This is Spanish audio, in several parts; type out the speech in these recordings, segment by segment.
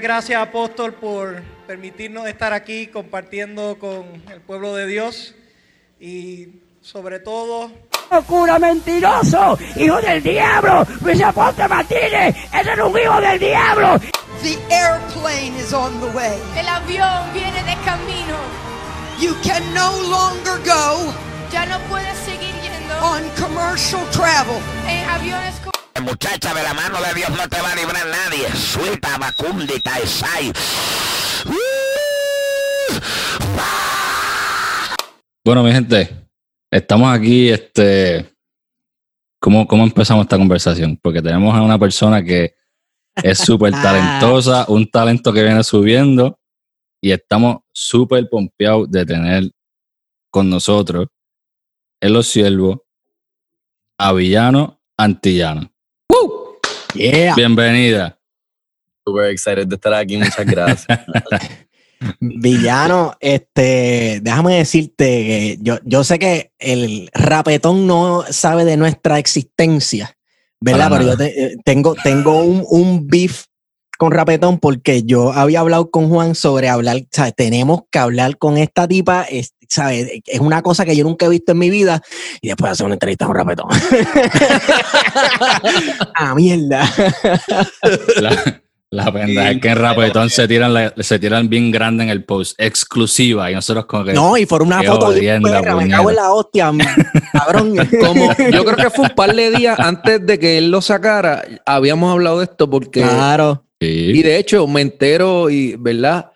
Gracias apóstol por permitirnos estar aquí compartiendo con el pueblo de Dios y sobre todo ¡Cura mentiroso! ¡Hijo del diablo! ¡Luis Aponte Martínez! ¡Ese es un hijo del diablo! The airplane is on the way. El avión viene de camino. You can no longer go Ya no puedes seguir yendo on commercial travel. en aviones co- Muchacha, de la mano de Dios no te va a librar nadie. Suelta, Macundi, Taisai. Bueno, mi gente, estamos aquí, este, ¿cómo, ¿cómo empezamos esta conversación? Porque tenemos a una persona que es súper talentosa, un talento que viene subiendo y estamos súper pompeados de tener con nosotros en los siervos a Villano Antillano. Yeah. Bienvenida. Super excited de estar aquí, muchas gracias. Villano, este, déjame decirte que yo, yo sé que el rapetón no sabe de nuestra existencia, ¿verdad? Para Pero yo te- eh, tengo, tengo un, un beef con rapetón porque yo había hablado con Juan sobre hablar, ¿sabes? Tenemos que hablar con esta tipa, es, ¿sabes? Es una cosa que yo nunca he visto en mi vida y después hacer una entrevista con rapetón. ah, mierda. La, la pendeja es que en Rapetón se tiran, la- se tiran bien grande en el post, exclusiva, y nosotros como que... No, y por una foto de me cago en la hostia, cabrón. Como, yo creo que fue un par de días antes de que él lo sacara, habíamos hablado de esto porque... Claro. Y de hecho, me entero, y, ¿verdad?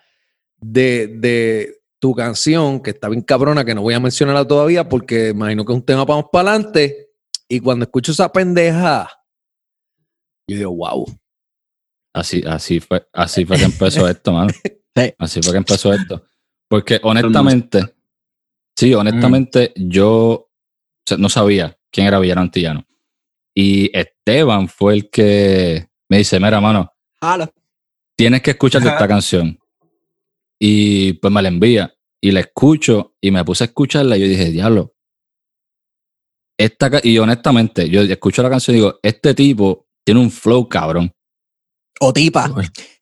De, de tu canción, que está bien cabrona, que no voy a mencionarla todavía porque imagino que es un tema para más para adelante. Y cuando escucho esa pendeja, yo digo, wow. Así, así fue, así fue que empezó esto, mano. Sí. Así fue que empezó esto. Porque honestamente, sí, honestamente, yo o sea, no sabía quién era Villano Antillano. Y Esteban fue el que me dice, mira, mano, Tienes que escuchar esta canción. Y pues me la envía. Y la escucho y me puse a escucharla y yo dije, diablo. Esta, ca-" y honestamente, yo escucho la canción y digo, este tipo tiene un flow cabrón. O tipa.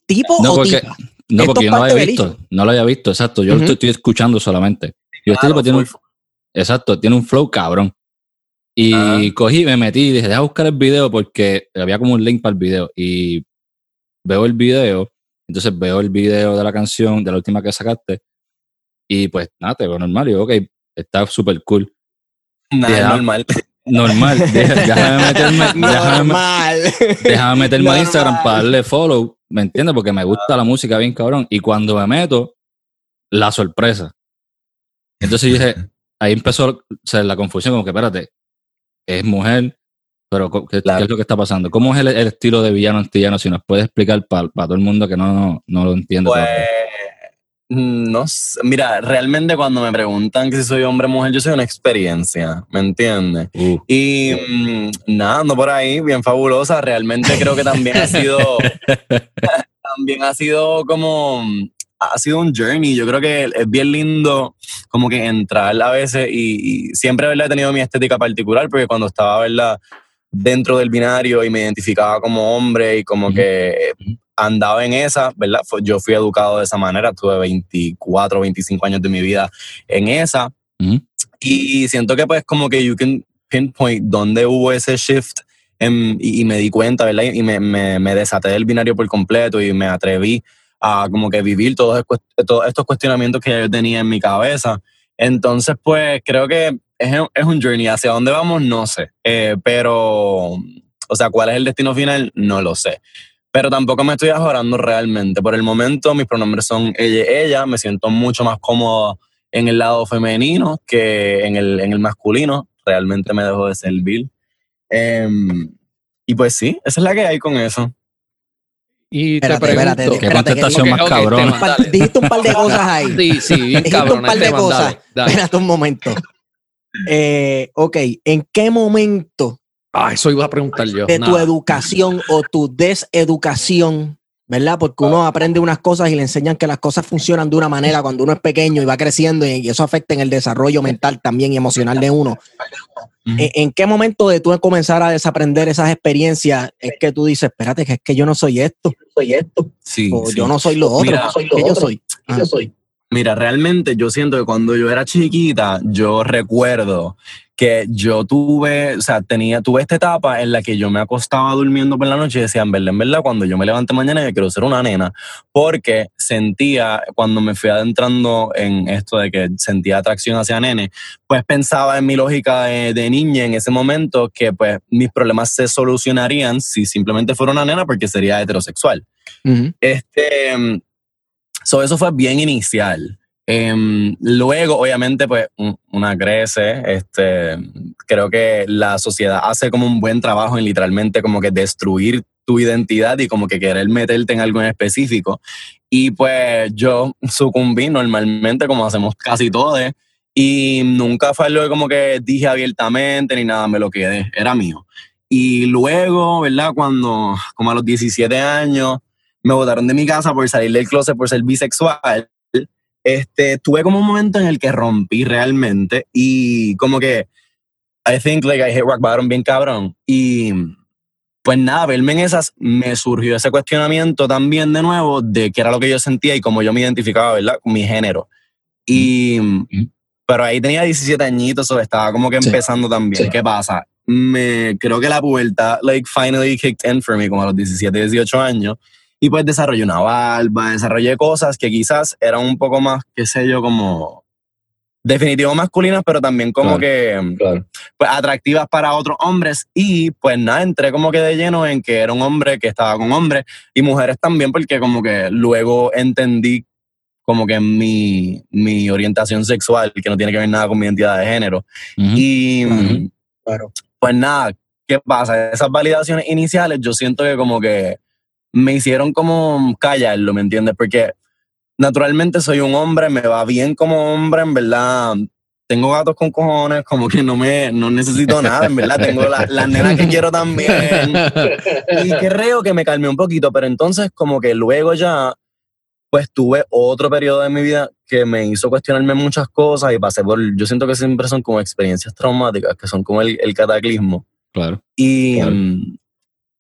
Tipo No, o porque, tipa. no, porque yo no lo había visto. No lo había visto, exacto. Yo lo estoy, escuchando solamente. Y este Claro, tipo tiene un, exacto, tiene un flow cabrón. Y cogí, me metí y dije, deja buscar el video porque había como un link para el video. Y veo el video, entonces veo el video de la canción, de la última que sacaste. Y pues nada, te veo normal. Y digo, ok, está súper cool. Nada, normal. Normal, deja- déjame meterme, Normal. déjame meterme a. Instagram para darle follow, ¿me entiendes? Porque me gusta la música bien cabrón. Y cuando me meto, la sorpresa. Entonces dije, ahí empezó o sea, la confusión, como que espérate, es mujer, pero ¿qué, es lo que está pasando? ¿Cómo es el, el estilo de villano antillano? Si nos puedes explicar para todo el mundo que no, no, no lo entiende. Pues, todavía. no sé. Mira, realmente cuando me preguntan que si soy hombre o mujer, yo soy una experiencia, ¿me entiendes? Uh, Y mm, nada, ando por ahí, bien fabulosa. Realmente creo que también ha sido, también ha sido como, ha sido un journey. Yo creo que es bien lindo como que entrar a veces y, y siempre, ¿verdad? He tenido mi estética particular porque cuando estaba, ¿verdad? Dentro del binario y me identificaba como hombre y como Ujú. que andaba en esa, ¿verdad? Yo fui educado de esa manera, tuve 24, 25 años de mi vida en esa. ujú. Y siento que pues como que you can pinpoint dónde hubo ese shift en- y, y me di cuenta, ¿verdad? Y me, me, me desaté del binario por completo y me atreví a como que vivir todos, todos estos cuestionamientos que yo tenía en mi cabeza. Entonces pues creo que es, es un journey. ¿Hacia dónde vamos? No sé. Eh, pero, o sea, ¿cuál es el destino final? No lo sé. Pero tampoco me estoy ajorando realmente. Por el momento mis pronombres son ella y ella. Me siento mucho más cómodo en el lado femenino que en el, en el masculino. Realmente me dejo de servir. Em, y pues sí, esa es la que hay con eso. Y Espérate, te pregunto... espérate, Qué que- contestación más dale. Dijiste un par de cosas ahí. Sí, sí, bien Dijiste cabrón. un par de cosas. dale, dale. Espérate un momento. Eh, ok, ¿en qué momento Ah, eso iba a preguntar yo. de tu educación o tu deseducación, ¿verdad? Porque uno aprende unas cosas y le enseñan que las cosas funcionan de una manera cuando uno es pequeño y va creciendo y eso afecta en el desarrollo mental también y emocional de uno. ¿En, en qué momento de tú comenzar a desaprender esas experiencias es que tú dices, espérate, que es que yo no soy esto, soy esto, Sí, o sí. yo no soy lo otro, Mira, soy lo yo soy? Ah. yo soy. Mira, realmente yo siento que cuando yo era chiquita, yo recuerdo que yo tuve, o sea, tenía, tuve esta etapa en la que yo me acostaba durmiendo por la noche y decía, en verdad, en verdad, cuando yo me levante mañana yo quiero ser una nena, porque sentía, cuando me fui adentrando en esto de que sentía atracción hacia nene, pues pensaba en mi lógica de, de niña en ese momento que pues mis problemas se solucionarían si simplemente fuera una nena porque sería heterosexual. Ujú. Este, mm, so eso fue bien inicial. Em, luego, obviamente, pues un- una crece. Este, creo que la sociedad hace como un buen trabajo en literalmente como que destruir tu identidad y como que querer meterte en algo en específico. Y pues yo sucumbí normalmente, como hacemos casi todos. Y nunca fue algo que como que dije abiertamente ni nada, me lo quedé, era mío. Y luego, ¿verdad? Cuando, como a los 17 años, me botaron de mi casa por salir del closet por ser bisexual. Este, tuve como un momento en el que rompí realmente y como que I think like I hit rock bottom bien cabrón y pues nada, verme en esas me surgió ese cuestionamiento también de nuevo de qué era lo que yo sentía y cómo yo me identificaba, ¿verdad? Con mi género. Y pero ahí tenía 17 añitos, o estaba como que Sí. empezando también. Sí. ¿Qué pasa? Me creo que la pubertad like finally kicked in for me como a los 17, 18 años y pues desarrollé una barba, desarrollé cosas que quizás eran un poco más, qué sé yo, como definitivo masculinas, pero también como Claro. que Claro. pues, atractivas para otros hombres y pues nada, entré como que de lleno en que era un hombre que estaba con hombres y mujeres también porque como que luego entendí como que mi, mi orientación sexual, que no tiene que ver nada con mi identidad de género. Y. Claro. pues nada, ¿qué pasa? Esas validaciones iniciales yo siento que como que me hicieron como callarlo, ¿me entiendes? Porque naturalmente soy un hombre, me va bien como hombre, en verdad. Tengo gatos con cojones, como que no me no necesito nada, en verdad. Tengo la- las nenas que quiero también. Y creo que me calmé un poquito, pero entonces como que luego ya, pues tuve otro periodo de mi vida que me hizo cuestionarme muchas cosas y pasé por, yo siento que siempre son como experiencias traumáticas, que son como el, el cataclismo. Claro. Y Claro. mm,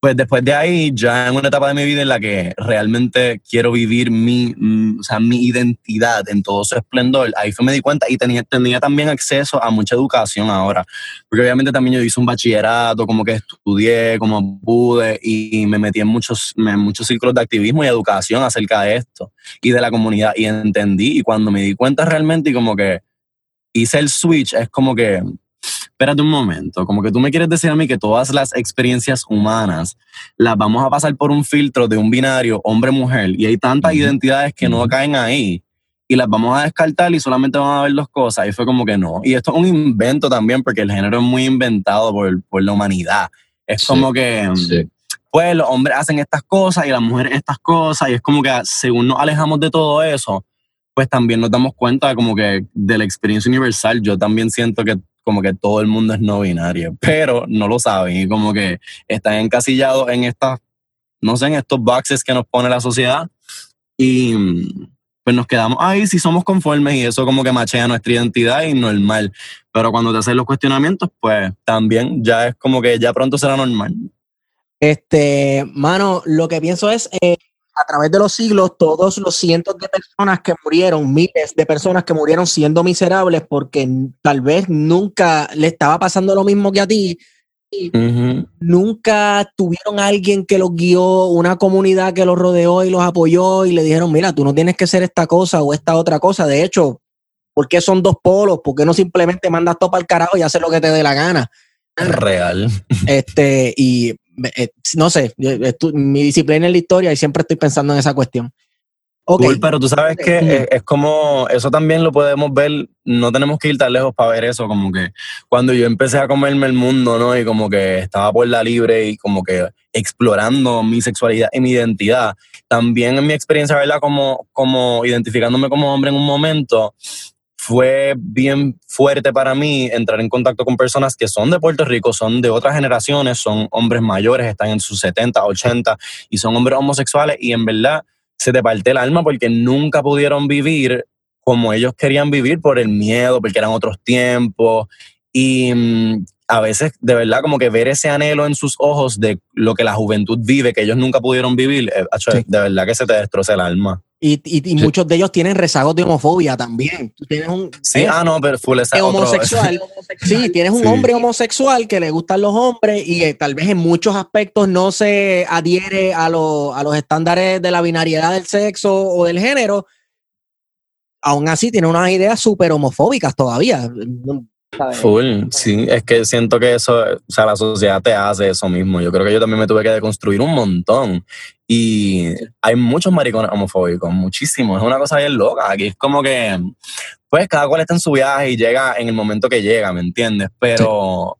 pues después de ahí, ya en una etapa de mi vida en la que realmente quiero vivir mi, mm, o sea, mi identidad en todo su esplendor, ahí fue me di cuenta y tenía, también acceso a mucha educación ahora. Porque obviamente también yo hice un bachillerato, como que estudié, como pude, y me metí en muchos, en muchos círculos de activismo y educación acerca de esto y de la comunidad. Y entendí, y cuando me di cuenta realmente, y como que hice el switch, es como que espérate un momento, como que tú me quieres decir a mí que todas las experiencias humanas las vamos a pasar por un filtro de un binario hombre-mujer y hay tantas Ujú. identidades que no caen ahí y las vamos a descartar y solamente van a ver dos cosas y fue como que no. Y esto es un invento también porque el género es muy inventado por, por la humanidad. Es Sí, como que, Sí. pues los hombres hacen estas cosas y las mujeres estas cosas y es como que según nos alejamos de todo eso, pues también nos damos cuenta como que de la experiencia universal. Yo también siento que como que todo el mundo es no binario, pero no lo saben y como que están encasillados en estas, no sé, en estos boxes que nos pone la sociedad y pues nos quedamos ahí si somos conformes y eso como que machea nuestra identidad y normal. Pero cuando te hacen los cuestionamientos, pues también ya es como que ya pronto será normal. Este, mano, lo que pienso es, eh, a través de los siglos, todos los cientos de personas que murieron, miles de personas que murieron siendo miserables porque tal vez nunca le estaba pasando lo mismo que a ti, Ujú. nunca tuvieron a alguien que los guió, una comunidad que los rodeó y los apoyó y le dijeron, mira, tú no tienes que ser esta cosa o esta otra cosa. De hecho, ¿por qué son dos polos? ¿Por qué no simplemente mandas todo para el carajo y haces lo que te dé la gana? Real. Este, y eh, no sé, estu- mi disciplina es la historia y siempre estoy pensando en esa cuestión. Ok, Cool, pero tú sabes que es, es como, eso también lo podemos ver, no tenemos que ir tan lejos para ver eso, como que cuando yo empecé a comerme el mundo, ¿no? Y como que estaba por la libre y como que explorando mi sexualidad y mi identidad, también en mi experiencia, ¿verdad? Como, como identificándome como hombre en un momento, fue bien fuerte para mí entrar en contacto con personas que son de Puerto Rico, son de otras generaciones, son hombres mayores, están en sus 70, 80 y son hombres homosexuales y en verdad se te parte el alma porque nunca pudieron vivir como ellos querían vivir por el miedo, porque eran otros tiempos y mm, a veces de verdad como que ver ese anhelo en sus ojos de lo que la juventud vive, que ellos nunca pudieron vivir, eh, de verdad que se te destroza el alma. Y, y- y muchos de ellos tienen rezagos de homofobia también. Tú tienes un Sí, ah, no, pero full ese Es otro- homosexual. Sí, tienes un Sí. hombre homosexual que le gustan los hombres y eh, tal vez en muchos aspectos no se adhiere a, lo- a los estándares de la binariedad del sexo o del género. Aún así, tiene unas ideas súper homofóbicas todavía. ¿Sabes? Full, sí, es que siento que eso, o sea, la sociedad te hace eso mismo. Yo creo que yo también me tuve que deconstruir un montón. Y hay muchos maricones homofóbicos, muchísimos. Es una cosa bien loca. Aquí es como que, pues, cada cual está en su viaje y llega en el momento que llega, ¿me entiendes? Pero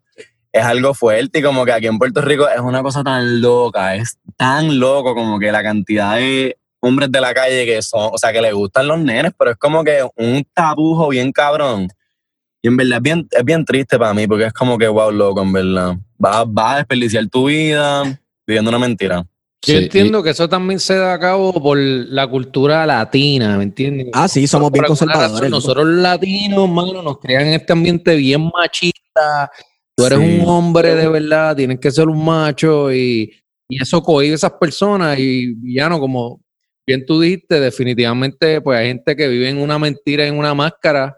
es algo fuerte y como que aquí en Puerto Rico es una cosa tan loca, es tan loco como que la cantidad de hombres de la calle que son, o sea, que les gustan los nenes, pero es como que un tabujo bien cabrón. Y en verdad es bien, es bien triste para mí porque es como que, wow, loco, en verdad. Vas, vas a desperdiciar tu vida viviendo una mentira. Yo Sí, entiendo que eso también se da a cabo por la cultura latina, ¿me entiendes? Ah, sí, somos Por bien conservadores. razón. Nosotros los latinos, mano, nos crean en este ambiente bien machista. Tú eres Sí. un hombre de verdad, tienes que ser un macho y, y eso cohibe a esas personas. Y villano, como bien tú dijiste, definitivamente, pues hay gente que vive en una mentira, en una máscara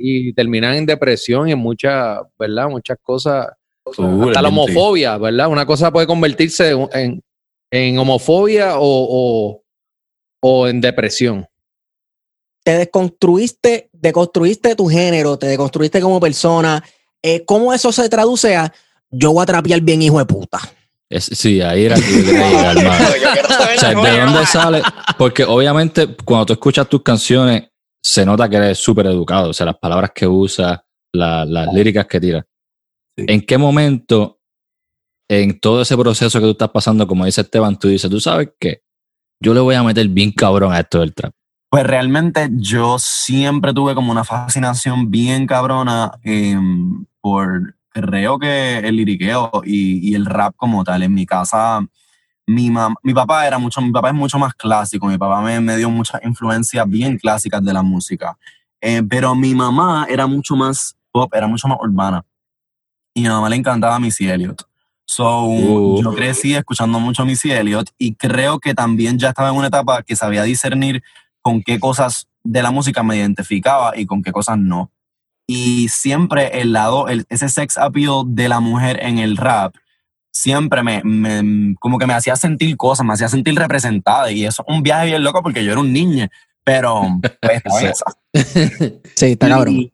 y terminan en depresión y en muchas, ¿verdad? Muchas cosas. Hasta la homofobia, ¿verdad? Una cosa puede convertirse en, en homofobia o, o, o en depresión. te desconstruiste, deconstruiste tu género, te deconstruiste como persona. Eh, ¿Cómo eso se traduce a yo voy a trapear bien, hijo de puta? Es- sí, ahí era que yo quería llegar, mano. O sea, ¿de dónde sale? Porque obviamente cuando tú escuchas tus canciones, se nota que eres súper educado. O sea, las palabras que usas, la- las líricas que tiras. Sí. ¿En qué momento, en todo ese proceso que tú estás pasando, como dice Esteban, tú dices, tú sabes qué? Yo le voy a meter bien cabrón a esto del trap. Pues realmente yo siempre tuve como una fascinación bien cabrona em, por, creo que el liriqueo y, y el rap como tal. En mi casa, mi, mi papá era mucho, mi papá es mucho más clásico, mi papá me, me dio muchas influencias bien clásicas de la música. Eh, pero mi mamá era mucho más pop, era mucho más urbana. Y a mi mamá le encantaba Missy Elliott. So, Uh. yo crecí escuchando mucho Missy Elliott y creo que también ya estaba en una etapa que sabía discernir con qué cosas de la música me identificaba y con qué cosas no. Y siempre el lado, el- ese sex appeal de la mujer en el rap, siempre me, me- como que me hacía sentir cosas, me hacía sentir representada. Y eso es un viaje bien loco porque yo era un niño, pero pues, Sí. esa. Sí, está cabrón. Y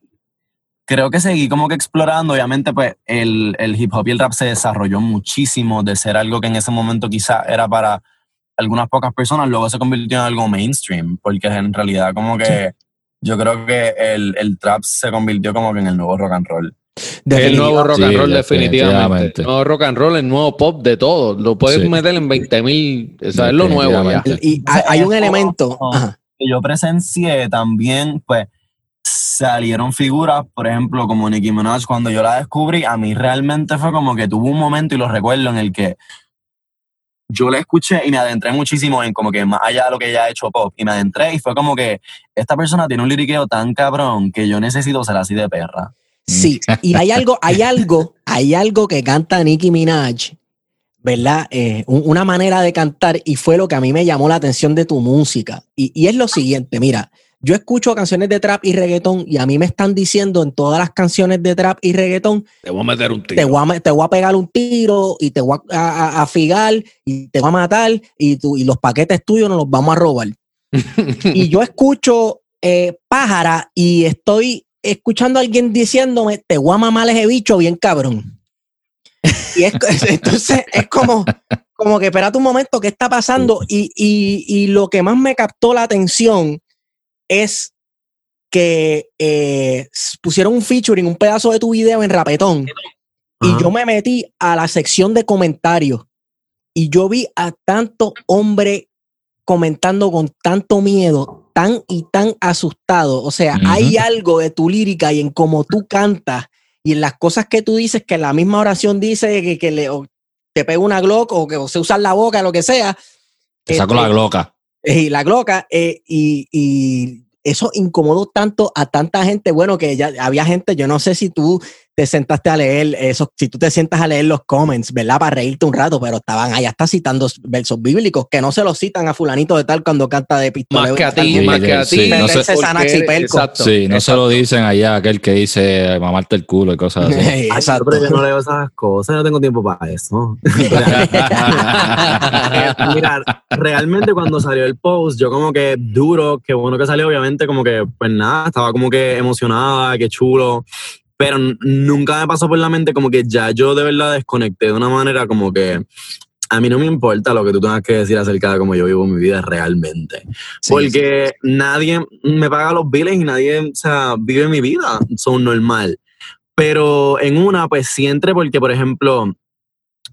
creo que seguí como que explorando. Obviamente, pues el, el hip hop y el rap se desarrolló muchísimo de ser algo que en ese momento quizá era para algunas pocas personas, luego se convirtió en algo mainstream, porque en realidad como que yo creo que el, el trap se convirtió como que en el nuevo rock and roll. El nuevo rock Sí, and roll, definitivamente. definitivamente. El nuevo rock and roll, el nuevo pop de todo. Lo puedes Sí. meter en 20 mil. O sea, es lo nuevo ya. Y hay, hay un elemento. Ajá. que yo presencié también, pues salieron figuras, por ejemplo, como Nicki Minaj, cuando yo la descubrí, a mí realmente fue como que tuvo un momento, y lo recuerdo, en el que yo la escuché y me adentré muchísimo en como que más allá de lo que ella ha hecho pop, y me adentré y fue como que esta persona tiene un liriqueo tan cabrón que yo necesito ser así de perra. Sí, y hay algo, hay algo, hay algo que canta Nicki Minaj, ¿verdad? Eh, un- una manera de cantar y fue lo que a mí me llamó la atención de tu música. Y, y es lo siguiente, mira, yo escucho canciones de trap y reggaetón y a mí me están diciendo en todas las canciones de trap y reggaetón, Te voy a meter un te tiro. voy a, te voy a pegar un tiro y te voy a, a- a figar y te voy a matar y, tú, y los paquetes tuyos nos los vamos a robar. y yo escucho eh, pájara y estoy escuchando a alguien diciéndome, te voy a mamar ese bicho bien cabrón. Y es, entonces es como, como que espérate un momento, ¿qué está pasando? Y, y- y lo que más me captó la atención es que eh, pusieron un featuring, un pedazo de tu video en Rapetón. Y Ajá. yo me metí a la sección de comentarios y yo vi a tanto hombre comentando con tanto miedo, tan y tan asustado. O sea, hay algo de tu lírica y en cómo tú cantas y en las cosas que tú dices, que la misma oración dice que, que le, o te pega una glock o que o se usa la boca, lo que sea. Te saco Este, la gloca. y la gloca, eh, y, y eso incomodó tanto a tanta gente, bueno, que ya había gente, yo no sé si tú te sentaste a leer eso, si tú te sientas a leer los comments, ¿verdad? Para reírte un rato, pero estaban allá hasta citando versos bíblicos que no se los citan a fulanito de tal cuando canta de pistola. Más que a ti, Sí, más que a sí, ti. no sé-. Sí, no se lo dicen allá aquel que dice mamarte el culo y cosas así. Exacto. pero yo no leo esas cosas, no tengo tiempo para eso. Mira, realmente cuando salió el post, yo como que duro, que bueno que salió, obviamente, como que, pues nada, estaba como que emocionada, que chulo, pero nunca me pasó por la mente como que ya yo de verdad desconecté de una manera como que a mí no me importa lo que tú tengas que decir acerca de cómo yo vivo mi vida realmente. Sí, porque nadie me paga los biles y nadie, o sea, vive mi vida, son normal. Pero en una, pues sí entré porque, por ejemplo,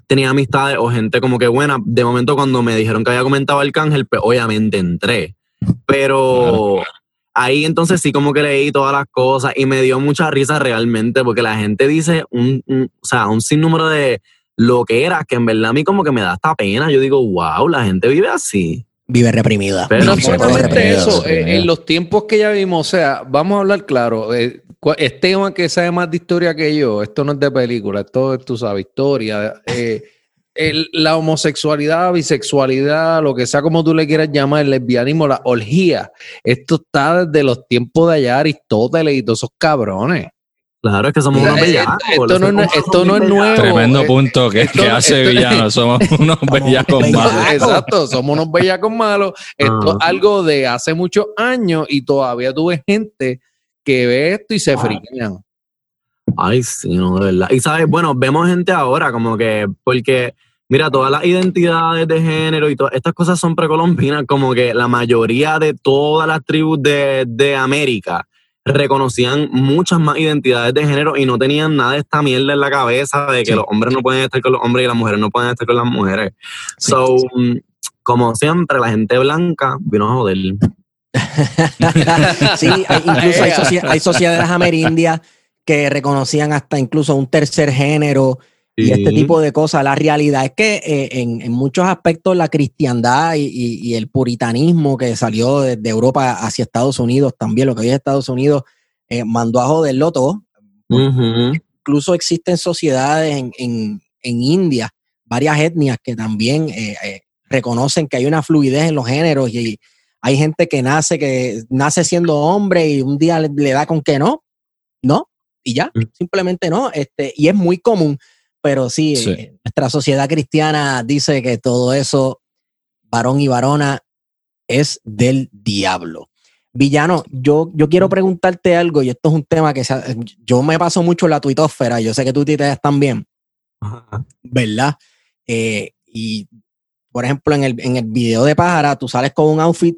tenía amistades o gente como que buena. De momento, cuando me dijeron que había comentado Arcángel, pues obviamente entré. Pero ahí entonces sí como que leí todas las cosas y me dio mucha risa realmente porque la gente dice un, un- o sea, un sinnúmero de lo que era que en verdad a mí como que me da hasta pena. Yo digo, wow, la gente vive así. Vive reprimida. Pero No solamente eso, eh, en los tiempos que ya vimos, o sea, vamos a hablar claro. eh, Esteban, que sabe más de historia que yo, esto no es de película, esto es, tú sabes, historia. eh, el- la homosexualidad, bisexualidad, lo que sea como tú le quieras llamar, el lesbianismo, la orgía, esto está desde los tiempos de allá, Aristóteles y todos esos cabrones. Claro, es que somos unos eh, bellacos. esto no es- esto no nuevo. Tremendo eh, punto que, esto- que hace esto- villano. Somos unos bellacos malos. Exacto, somos unos bellacos malos. Esto es Ajá. algo de hace muchos años y todavía tuve gente que ve esto y se friquean. Ay, sí, no, de verdad. Y sabes, bueno, vemos gente ahora como que, porque, mira, todas las identidades de género y todas estas cosas son precolombinas, como que la mayoría de todas las tribus de, de América reconocían muchas más identidades de género y no tenían nada de esta mierda en la cabeza de que Sí. los hombres no pueden estar con los hombres y las mujeres no pueden estar con las mujeres. Sí. So, mm, como siempre, la gente blanca vino a joder. sí, hay- incluso hay, socie- hay sociedades amerindias que reconocían hasta incluso un tercer género y este tipo de cosas. La realidad es que eh, en, en muchos aspectos la cristiandad y, y- y el puritanismo que salió de, de Europa hacia Estados Unidos, también lo que hoy es Estados Unidos, eh, mandó a joderlo todo. Incluso existen sociedades en, en- en India, varias etnias que también eh, eh, reconocen que hay una fluidez en los géneros y hay gente que nace, que nace siendo hombre y un día le, le da con que no, no, y ya, Mm. simplemente no. Este, y es muy común, pero sí, Sí. nuestra sociedad cristiana dice que todo eso, varón y varona, es del diablo. Villano, yo, yo quiero preguntarte algo, y esto es un tema que se yo me paso mucho en la tuitósfera, yo sé que tú tuiteas también, Ajá. ¿verdad? Eh, y, por ejemplo, en el, en el video de Pájara, tú sales con un outfit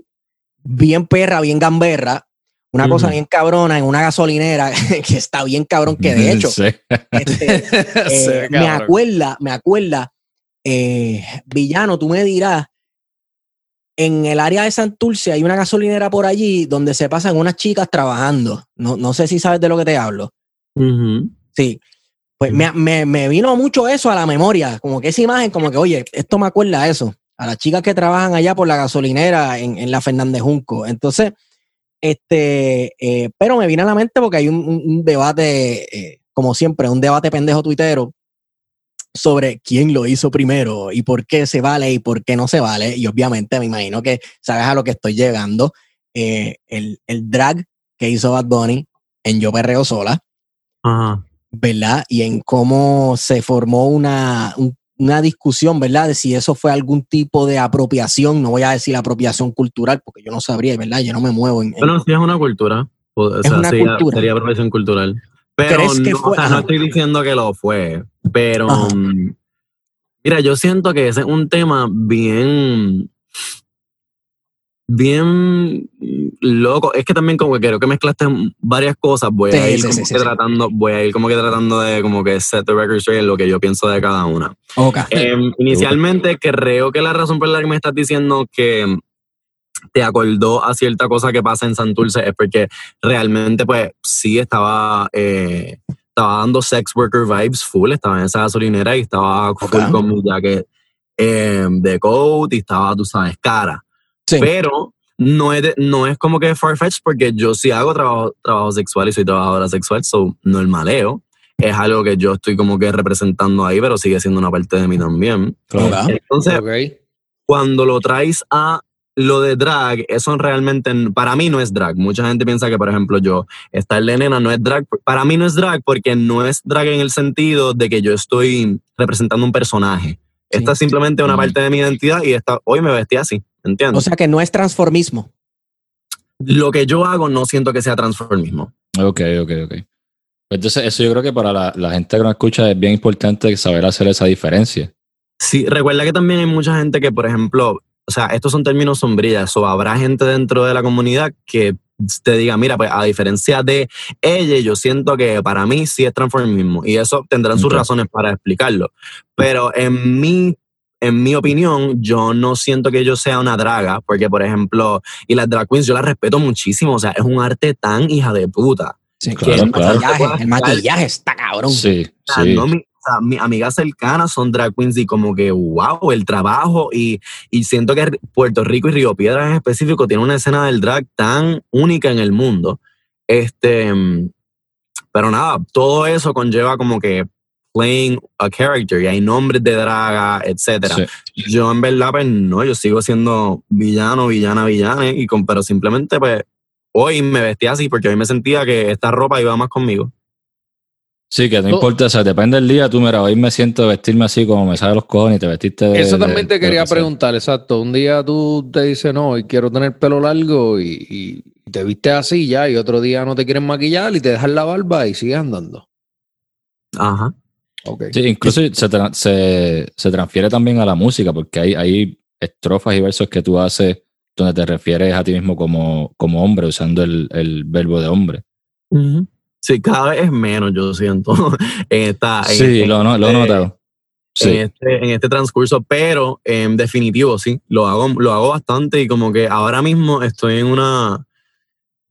bien perra, bien gamberra, una cosa bien cabrona en una gasolinera que está bien cabrón, que de hecho, Sí. este, Sí, eh, me acuerda, me acuerda, eh, Villano, tú me dirás, en el área de Santurce hay una gasolinera por allí donde se pasan unas chicas trabajando. No, no sé si sabes de lo que te hablo. Sí. Pues me, me- me vino mucho eso a la memoria, como que esa imagen, como que, oye, esto me acuerda a eso, a las chicas que trabajan allá por la gasolinera en, en la Fernández Junco. Entonces, este, eh, pero me vino a la mente porque hay un, un- un debate, eh, como siempre, un debate pendejo tuitero sobre quién lo hizo primero y por qué se vale y por qué no se vale. Y obviamente me imagino que sabes a lo que estoy llegando. Eh, el, el drag que hizo Bad Bunny en Yo Perreo Sola. Ajá. ¿verdad? Y en cómo se formó una, un- una discusión, ¿verdad? De si eso fue algún tipo de apropiación, no voy a decir apropiación cultural, porque yo no sabría, ¿verdad? Yo no me muevo en... en- Bueno, sí es una cultura. O Es sea, una sería, cultura. sería apropiación cultural. Pero ¿Crees que no, fue? o sea, no estoy diciendo que lo fue. Pero mira, yo siento que ese es un tema bien, bien loco. Es que también como que creo que mezclaste varias cosas. Voy Sí, a ir sí, como sí, que tratando, voy a ir como que tratando de como que set the record straight en lo que yo pienso de cada una. Ok. Em, inicialmente creo que la razón por la que me estás diciendo que te acordó a cierta cosa que pasa en Santurce es porque realmente pues sí estaba eh, estaba dando sex worker vibes full, estaba en esa gasolinera y estaba full con mi jacket eh, de coat y estaba, tú sabes, cara. Sí. Pero no es, de- no es como que farfetch porque yo sí hago trabajo, trabajo sexual y soy trabajadora sexual, so normaleo. Es algo que yo estoy como que representando ahí, pero sigue siendo una parte de mí también. Ok. Entonces, cuando lo traes a lo de drag, eso realmente, para mí no es drag. Mucha gente piensa que, por ejemplo, yo, estar de nena no es drag. Para mí no es drag porque no es drag en el sentido de que yo estoy representando un personaje. Esta es simplemente una parte de mi identidad y esta, hoy me vestí así, ¿entiendes? O sea que no es transformismo. lo que yo hago no siento que sea transformismo. Ok, ok, ok. Pues Entonces, eso yo creo que para la, la gente que nos escucha es bien importante saber hacer esa diferencia. Sí, recuerda que también hay mucha gente que, por ejemplo, o sea, estos son términos sombrillas, o habrá gente dentro de la comunidad que te diga, mira, pues a diferencia de ella, yo siento que para mí sí es transformismo, y eso tendrán sus razones para explicarlo. Pero en mi, en mi opinión, yo no siento que yo sea una draga, porque, por ejemplo, y las drag queens yo las respeto muchísimo, o sea, es un arte tan hija de puta. Sí, Claro, el claro. maquillaje, el maquillaje está cabrón. Sí, O sea, sí. no, mi- o sea, mis amigas cercanas son drag queens y como que, wow, el trabajo y, y siento que Puerto Rico y Río Piedras en específico tiene una escena del drag tan única en el mundo. Este, pero nada, todo eso conlleva como que playing a character y hay nombres de draga, etcétera. Sí. Yo en verdad, pues no, yo sigo siendo villano, villana, villana, y con, pero simplemente pues hoy me vestí así porque hoy me sentía que esta ropa iba más conmigo. Sí, que no Tú- importa, o sea, depende del día, tú, mira, hoy me siento vestirme así como me sale los cojones y te vestiste de... Eso también te de quería sea. preguntar, exacto. Un día tú te dices, no, hoy quiero tener pelo largo y, y te vistes así ya, y otro día no te quieren maquillar y te dejas la barba y sigues andando. Ajá. Sí, incluso se, tra- se, se transfiere también a la música, porque hay, hay estrofas y versos que tú haces donde te refieres a ti mismo como, como hombre, usando el, el verbo de hombre. Sí, cada vez es menos, yo siento, en esta, en, Sí, en lo, no- lo he este- notado. en Sí, este, en este transcurso, pero en definitivo, sí, lo hago, lo hago bastante y como que ahora mismo estoy en una,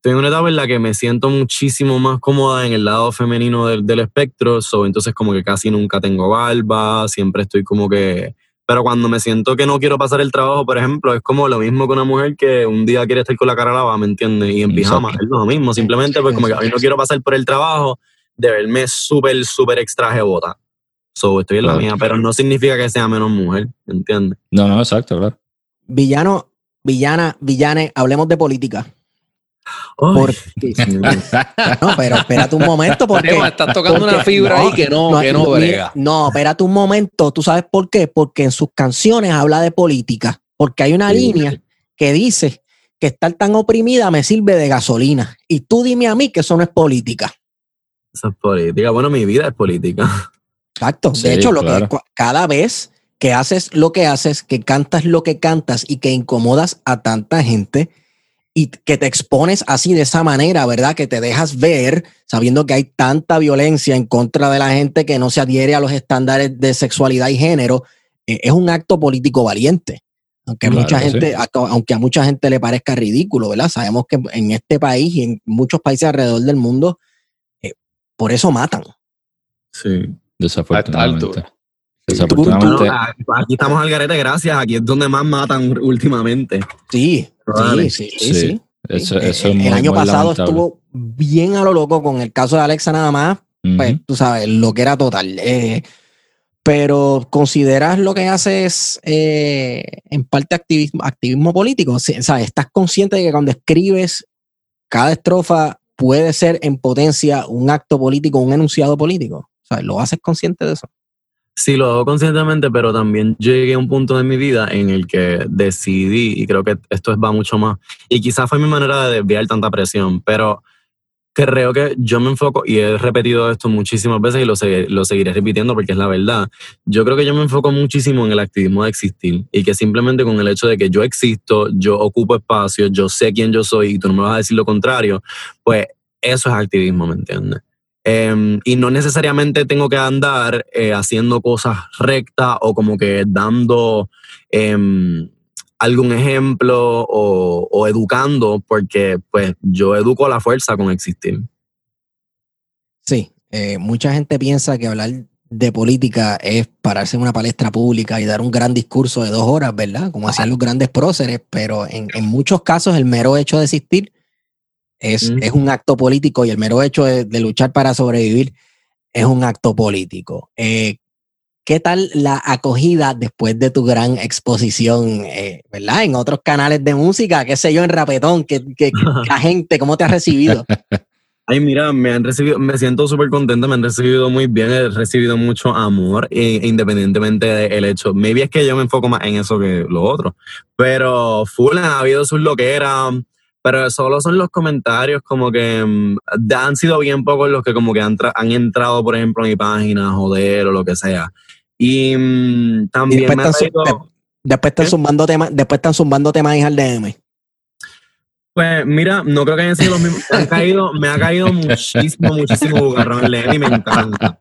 estoy en una etapa en la que me siento muchísimo más cómoda en el lado femenino del, del espectro, so, entonces como que casi nunca tengo barba, siempre estoy como que, pero cuando me siento que no quiero pasar el trabajo, por ejemplo, es como lo mismo que una mujer que un día quiere estar con la cara lavada, ¿me entiendes? Y en pijama, es lo mismo, simplemente pues como que hoy no quiero pasar por el trabajo de verme súper, súper extraje bota. So, estoy en la Claro. mía, pero no significa que sea menos mujer, ¿entiendes? no, no, exacto, claro. Villano, villana, villane, hablemos de política. Porque, no, pero espérate un momento porque... Estás tocando porque- una fibra ahí que no, que no brega. No, espérate un momento. ¿Tú sabes por qué? Porque en sus canciones habla de política. Porque hay una Sí. línea que dice que estar tan oprimida me sirve de gasolina. Y tú dime a mí que eso no es política. Eso es política. Bueno, mi vida es política. Exacto. Sí, de hecho, lo que, cada vez que haces lo que haces, que cantas lo que cantas y que incomodas a tanta gente y que te expones así de esa manera, ¿verdad? Que te dejas ver sabiendo que hay tanta violencia en contra de la gente que no se adhiere a los estándares de sexualidad y género, eh, es un acto político valiente. Aunque, Claro mucha sí. gente, a- aunque a mucha gente le parezca ridículo, ¿verdad? Sabemos que en este país y en muchos países alrededor del mundo, eh, por eso matan. Sí. Desafortunadamente. Desafortunadamente. Aquí estamos al garete, gracias. Aquí es donde más matan últimamente. Sí, Vale. sí, sí, sí, Sí. sí. Eso, eso es muy, el año muy pasado lamentable. estuvo bien a lo loco con el caso de Alexa nada más, pues tú sabes, lo que era total. Eh, pero consideras lo que haces eh, en parte activismo, activismo político. O sea, estás consciente de que cuando escribes cada estrofa puede ser en potencia un acto político, un enunciado político. O sea, ¿lo haces consciente de eso? Sí, lo hago conscientemente, pero también llegué a un punto de mi vida en el que decidí, y creo que esto va mucho más, y quizás fue mi manera de desviar tanta presión, pero creo que yo me enfoco, y he repetido esto muchísimas veces y lo, se- lo seguiré repitiendo porque es la verdad, yo creo que yo me enfoco muchísimo en el activismo de existir y que simplemente con el hecho de que yo existo, yo ocupo espacio, yo sé quién yo soy y tú no me vas a decir lo contrario, pues eso es activismo, ¿me entiendes? Em, y no necesariamente tengo que andar eh, haciendo cosas rectas o como que dando em, algún ejemplo o, educando, porque pues yo educo a la fuerza con existir. Sí, eh, mucha gente piensa que hablar de política es pararse en una palestra pública y dar un gran discurso de dos horas, ¿verdad? Como hacían los grandes próceres, pero en, en muchos casos el mero hecho de existir es, Mm. es un acto político y el mero hecho de, de luchar para sobrevivir es un acto político. Eh, ¿Qué tal la acogida después de tu gran exposición, eh, ¿verdad? En otros canales de música, qué sé yo, en Rapetón, que, que- que la gente, ¿cómo te ha recibido? Ay, mira, me han recibido, me siento súper contento, me han recibido muy bien, he recibido mucho amor, e- independientemente del hecho. Maybe es que yo me enfoco más en eso que lo otro. Pero full ha habido sus loqueras, pero solo son los comentarios como que mm, han sido bien pocos los que como que han, han entrado, por ejemplo, a mi página, joder o lo que sea. Y Y también después me están, traído- de- después están ¿Qué? zumbando temas, después están zumbando temas al DM. Pues mira, no creo que hayan sido los mismos. Me, han caído, me ha caído muchísimo, muchísimo bugarrón Lenny, me encanta.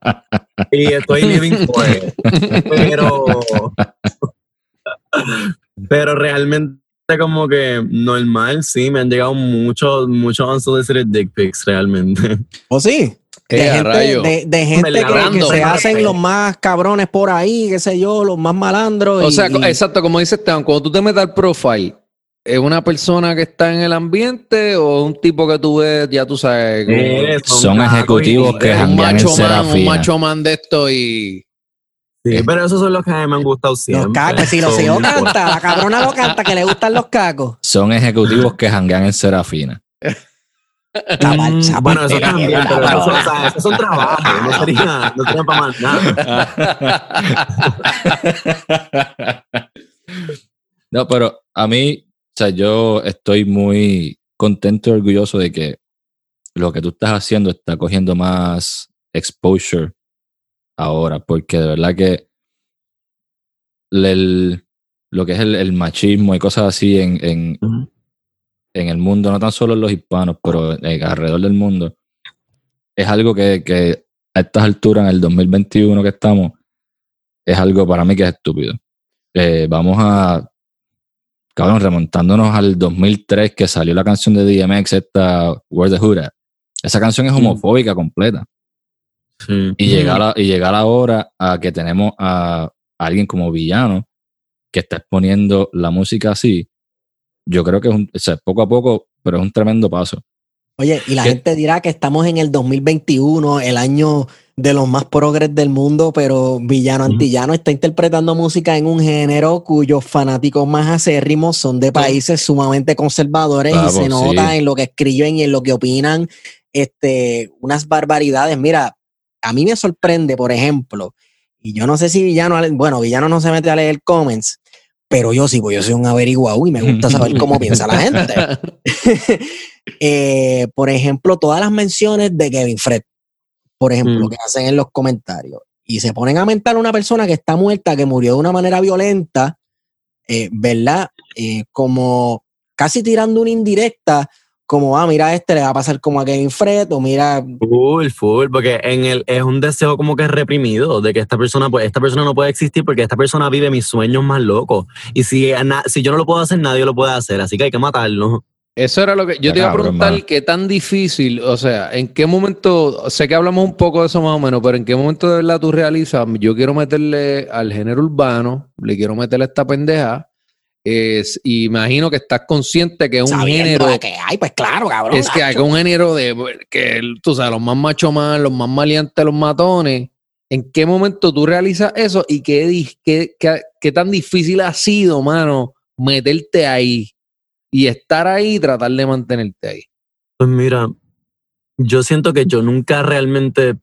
Y estoy living for it. Pero, pero realmente como que normal, sí, me han llegado muchos, muchos unsolicited dick pics realmente. ¿O sí? De gente, rayo. de, de gente que- que, se hacen los más cabrones por ahí, qué sé yo, los más malandros. O y- sea, y- exacto, como dice Esteban, cuando tú te metes al profile, ¿es una persona que está en el ambiente o un tipo que tú ves, ya tú sabes, como Eh, Son ejecutivos y- que un macho man, un Serafina. macho man de esto y... Sí, pero esos son los que a mí me han gustado siempre. los cacos, si lo So, si lo no importa. canta, la cabrona lo canta, que le gustan los cacos. Son ejecutivos que janguean en Serafina. Mm, bueno, eso también, pero son, o sea, esos son trabajos, no sería, no sería para más nada. No, pero a mí, o sea, yo estoy muy contento y orgulloso de que lo que tú estás haciendo está cogiendo más exposure ahora, porque de verdad que el- lo que es el, el machismo y cosas así en, en, en el mundo, no tan solo en los hispanos, pero eh, alrededor del mundo, es algo que, que a estas alturas, en el 2021 que estamos, es algo para mí que es estúpido. Eh, vamos a, cabrón, remontándonos al 2003 que salió la canción de DMX, esta Where's the Hood At? Esa canción es homofóbica completa. Sí. Y llegar, a- y llegar ahora a que tenemos a alguien como villano que está exponiendo la música así, yo creo que es un, o sea, poco a poco, pero es un tremendo paso. Oye, y la ¿Qué? gente dirá que estamos en el 2021, el año de los más progres del mundo, pero Villano. Antillano está interpretando música en un género cuyos fanáticos más acérrimos son de países sumamente conservadores y se nota sí. en lo que escriben y en lo que opinan este, unas barbaridades. Mira, a mí me sorprende, por ejemplo, y yo no sé si Villano, bueno, Villano no se mete a leer comments, pero yo sí, pues yo soy un averiguado y me gusta saber cómo piensa la gente. Eh, por ejemplo, todas las menciones de Kevin Fred, por ejemplo, Mm. que hacen en los comentarios, y se ponen a mentar a una persona que está muerta, que murió de una manera violenta, eh, ¿verdad? Eh, como casi tirando una indirecta, como, ah, mira, a este le va a pasar como a Kevin Fred, o mira, Full, full, porque en el, es un deseo como que reprimido de que esta persona, pues esta persona no puede existir porque esta persona vive mis sueños más locos. Y si, na- si yo no lo puedo hacer, nadie lo puede hacer, así que hay que matarlo. Eso era lo que yo te iba a preguntar, qué tan difícil, o sea, en qué momento, sé que hablamos un poco de eso más o menos, pero en qué momento de verdad tú realizas, yo quiero meterle al género urbano, le quiero meterle esta pendeja, es, y imagino que estás consciente que es un género, de que hay, pues claro, cabrón. es que hay un género de, que tú sabes, los más machos más, los más maleantes, los matones, ¿en qué momento tú realizas eso y qué, qué, qué, qué tan difícil ha sido, mano, meterte ahí y estar ahí y tratar de mantenerte ahí? Pues mira, yo siento que yo nunca realmente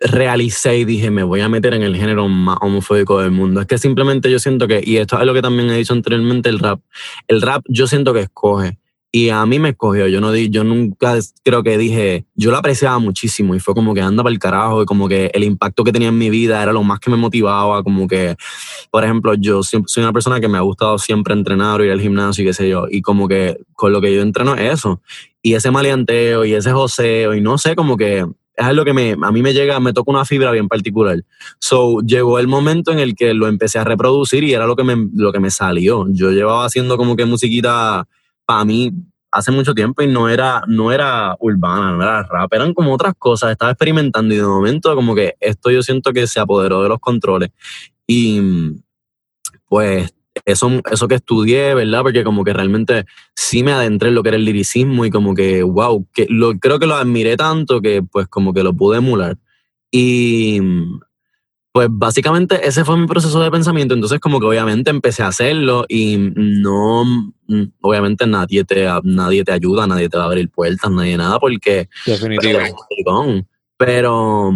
realicé y dije, me voy a meter en el género más homofóbico del mundo. Es que simplemente yo siento que, y esto es lo que también he dicho anteriormente, el rap, el rap yo siento que escoge. Y a mí me escogió, yo no di, yo nunca creo que dije, yo lo apreciaba muchísimo y fue como que anda para el carajo y como que el impacto que tenía en mi vida era lo más que me motivaba, como que, por ejemplo, yo siempre, soy una persona que me ha gustado siempre entrenar o ir al gimnasio y qué sé yo, y como que con lo que yo entreno es eso, y ese maleanteo y ese joseo y no sé, como que es algo que me, a mí me llega, me toca una fibra bien particular. So, llegó el momento en el que lo empecé a reproducir y era lo que me, lo que me salió. Yo llevaba haciendo como que musiquita para mí hace mucho tiempo y no era, no era urbana, no era rap, eran como otras cosas, estaba experimentando y de momento como que esto yo siento que se apoderó de los controles. Y pues eso, eso que estudié, ¿verdad? Porque como que realmente sí me adentré en lo que era el liricismo y como que, wow, que lo, creo que lo admiré tanto que pues como que lo pude emular. Y pues básicamente ese fue mi proceso de pensamiento, entonces como que obviamente empecé a hacerlo y no, obviamente nadie te, nadie te ayuda, nadie te va a abrir puertas, nadie nada, porque... Definitivo. Pero, pero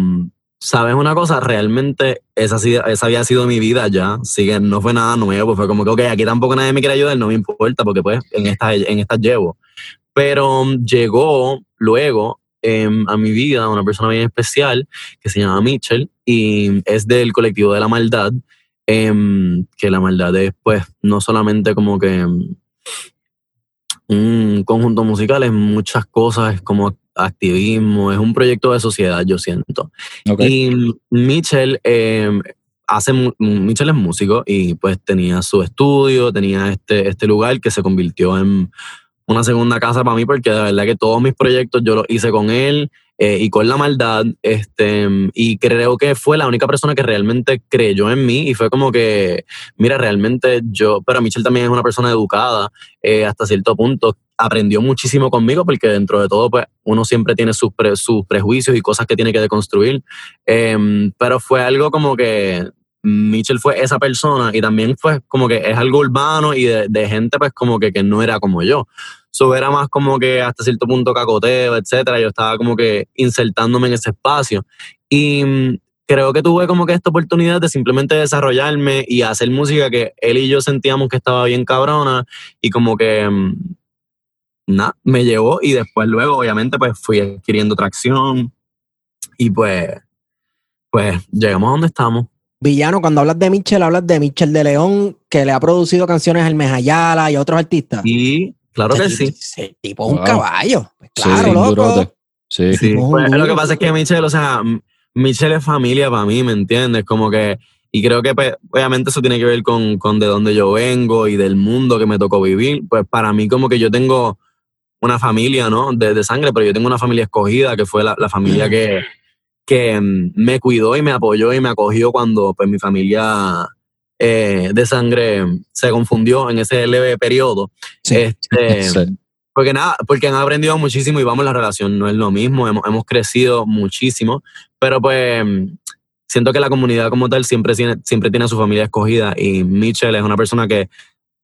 ¿sabes una cosa? Realmente esa, había sido mi vida ya, así que no fue nada nuevo, fue como que, ok, aquí tampoco nadie me quiere ayudar, no me importa, porque pues en estas en esta llevo. Pero llegó luego em, a mi vida una persona bien especial que se llama Mitchell y es del colectivo de la maldad, em, que la maldad es pues no solamente como que em, un conjunto musical, es muchas cosas, es como activismo, es un proyecto de sociedad, yo siento. Y Mitchell eh, hace, Mitchell es músico y pues tenía su estudio, tenía este, este lugar que se convirtió en una segunda casa para mí porque de verdad que todos mis proyectos yo los hice con él eh, y con la maldad, este, y creo que fue la única persona que realmente creyó en mí y fue como que, mira, realmente yo, pero Michelle también es una persona educada eh, hasta cierto punto, aprendió muchísimo conmigo porque dentro de todo, pues uno siempre tiene sus, sus prejuicios y cosas que tiene que deconstruir, em, pero fue algo como que Mitchell fue esa persona y también fue como que es algo urbano y de, de gente pues como que, que no era como yo. Eso era más como que hasta cierto punto cacoteo, etcétera. Yo estaba como que insertándome en ese espacio. Y mm, creo que tuve como que esta oportunidad de simplemente desarrollarme y hacer música que él y yo sentíamos que estaba bien cabrona y como que mm, nada, me llevó y después luego obviamente pues fui adquiriendo tracción y pues pues llegamos a donde estamos. Villano, cuando hablas de Michel, hablas de Michel de León, que le ha producido canciones al Mejayala y a otros artistas. Y Claro que sí. Ese tipo es un caballo. Pues claro, sí, loco. Sí. sí. Pues, lo que pasa es que Michelle, o sea, Michelle es familia para mí, ¿me entiendes? Como que, y creo que pues, obviamente eso tiene que ver con, con de dónde yo vengo y del mundo que me tocó vivir. Pues para mí como que yo tengo una familia, ¿no? De, de sangre, pero yo tengo una familia escogida, que fue la, la familia que, que mm, me cuidó y me apoyó y me acogió cuando pues mi familia eh, de sangre se confundió en ese leve periodo. Este, porque nada, porque han aprendido muchísimo y vamos, la relación no es lo mismo, hemos, hemos crecido muchísimo, pero pues siento que la comunidad como tal siempre tiene, siempre tiene a su familia escogida y Mitchell es una persona que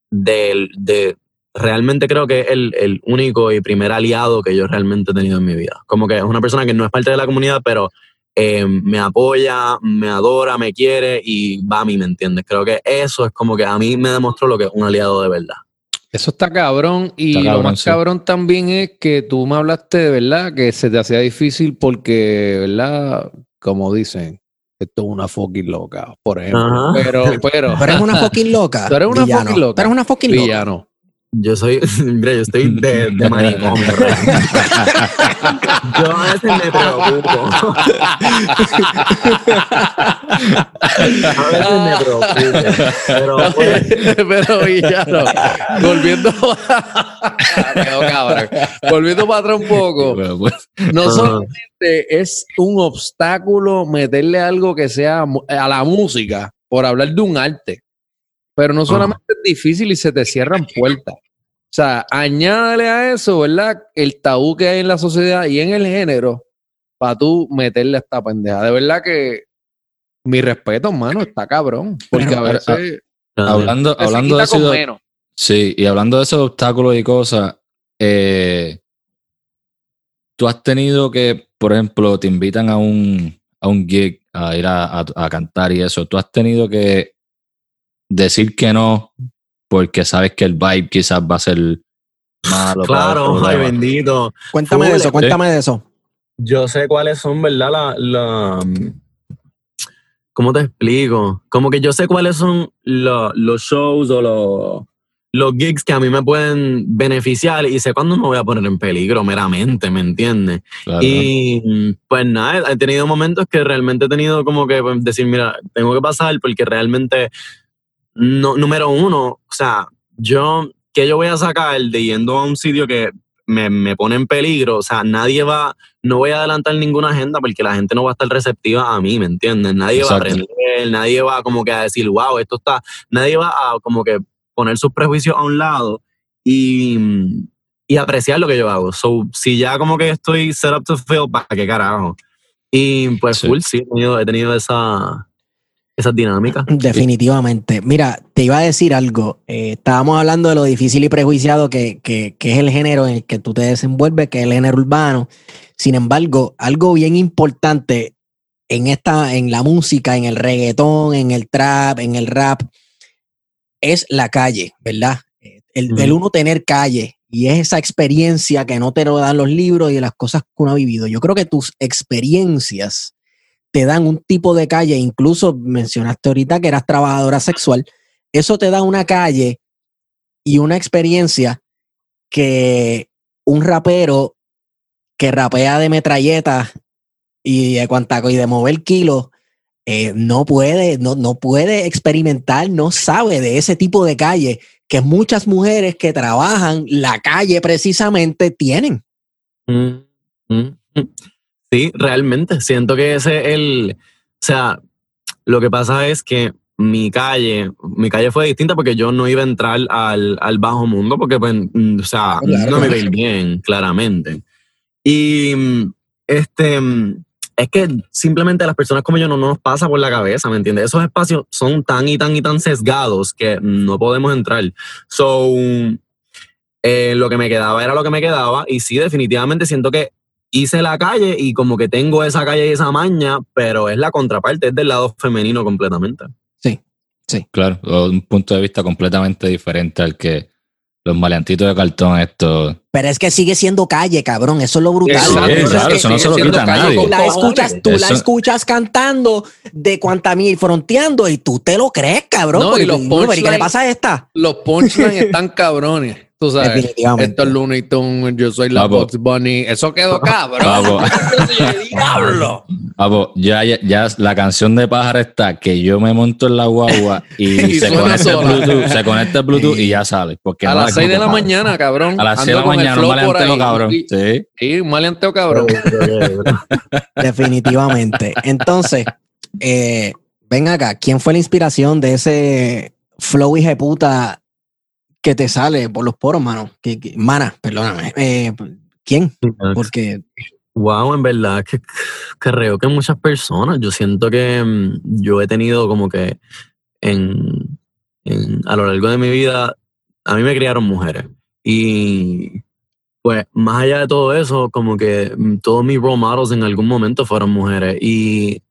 de, de realmente creo que es el, el, único y primer aliado que yo realmente he tenido en mi vida. Como que es una persona que no es parte de la comunidad, pero eh, me apoya, me adora, me quiere y va a mí, ¿me entiendes? Creo que eso es como que a mí me demostró lo que es un aliado de verdad. Eso está cabrón y lo más cabrón también es que tú me hablaste de verdad que se te hacía difícil porque, ¿verdad? Como dicen, esto es una fucking loca, por ejemplo. Pero, pero. Pero eres una fucking loca. Tú eres una fucking loca. Tú eres una fucking loca. Villano. Yo soy, mira, yo estoy de, de manicomio. yo a veces me preocupo. a veces me preocupo. Pero, pues, pero villano, volviendo, volviendo para atrás un poco, no solamente es un obstáculo meterle algo que sea a la música por hablar de un arte pero no solamente es difícil y se te cierran puertas. O sea, añádale a eso, ¿verdad? El tabú que hay en la sociedad y en el género para tú meterle a esta pendeja. De verdad que mi respeto, hermano, está cabrón. Porque a veces. hablando, hablando de eso. Sí, y hablando de esos obstáculos y cosas, eh, tú has tenido que, por ejemplo, te invitan a un, a un gig a ir a, a cantar y eso. Tú has tenido que decir que no porque sabes que el vibe quizás va a ser malo. Claro, ay bendito. Cuéntame de eso, cuéntame de eso. Yo sé cuáles son, ¿verdad? La, la, ¿Cómo te explico? Como que yo sé cuáles son los shows o los, los gigs que a mí me pueden beneficiar y sé cuándo me voy a poner en peligro meramente, ¿me entiendes? Claro. Y pues nada, he tenido momentos que realmente he tenido como que pues, decir, mira, tengo que pasar porque realmente, no, número uno, o sea, yo, ¿qué yo voy a sacar de yendo a un sitio que me, me pone en peligro? O sea, nadie va, no voy a adelantar ninguna agenda porque la gente no va a estar receptiva a mí, ¿me entiendes? Nadie va a aprender, nadie va como que a decir, wow, esto está, nadie va a como que poner sus prejuicios a un lado y, y apreciar lo que yo hago. So, si ya como que estoy set up to fail, ¿para qué carajo? Y pues Sí. full, sí, he tenido, he tenido esa, esa dinámica. Definitivamente. Mira, te iba a decir algo. Eh, estábamos hablando de lo difícil y prejuiciado que, que- que es el género en el que tú te desenvuelves, que es el género urbano. Sin embargo, algo bien importante en esta, en la música, en el reggaetón, en el trap, en el rap, es la calle, ¿verdad? Eh, El, el uno tener calle. Y es esa experiencia que no te lo dan los libros y las cosas que uno ha vivido. Yo creo que tus experiencias te dan un tipo de calle, incluso mencionaste ahorita que eras trabajadora sexual, eso te da una calle y una experiencia que un rapero que rapea de metralleta y de cuantaco y de mover kilos eh, no puede, no, no puede experimentar, no sabe de ese tipo de calle que muchas mujeres que trabajan la calle precisamente tienen. Mm, mm, mm. Sí, realmente. Siento que ese es el. O sea, lo que pasa es que mi calle, mi calle fue distinta porque yo no iba a entrar al, al bajo mundo porque, pues, mm, o sea, Claro, no me claro. iba a ir bien, claramente. Y mm, este. mm, Es que simplemente a las personas como yo no nos pasa por la cabeza, ¿me entiendes? Esos espacios son tan y tan y tan sesgados que no podemos entrar. So, eh, lo que me quedaba era lo que me quedaba. Y sí, definitivamente siento que hice la calle y como que tengo esa calle y esa maña, pero es la contraparte, es del lado femenino completamente. Claro, o un punto de vista completamente diferente al que los maleantitos de cartón, estos. Pero es que sigue siendo calle, cabrón. Eso es lo brutal. Sí, Eso es claro, que eso no se lo quita nadie. la escuchas, tú la escuchas cantando de cuanta mil fronteando y tú te lo crees, cabrón. No, porque y los tú dices, "Pero, ¿y ¿Qué le punchlines- pasa a esta? Los punchlines están cabrones. Tú sabes. Definitivamente. Esto es Looney Tunes, yo soy la. Bugs Bunny. Eso quedó cabrón. ¡Diablo! Papo, ya, ya, ya la canción de pájaro está que yo me monto en la guagua y, Y se, conecta sola. Bluetooth, se conecta el Bluetooth y ya sale. Porque A no las la 6 de la mañana, cabrón. A las 6 de la mañana, un maleanteo, cabrón. Sí. Sí, un maleanteo, cabrón. Definitivamente. Entonces, eh, ven acá, ¿quién fue la inspiración de ese flow puta que te sale por los poros, mano? Que, que- mana, perdóname. Eh, ¿Quién? Porque Wow, en verdad que creo que muchas personas, yo siento que mm, yo he tenido como que en, en- a lo largo de mi vida, a mí me criaron mujeres y pues más allá de todo eso, como que mm, todos mis role models en algún momento fueron mujeres y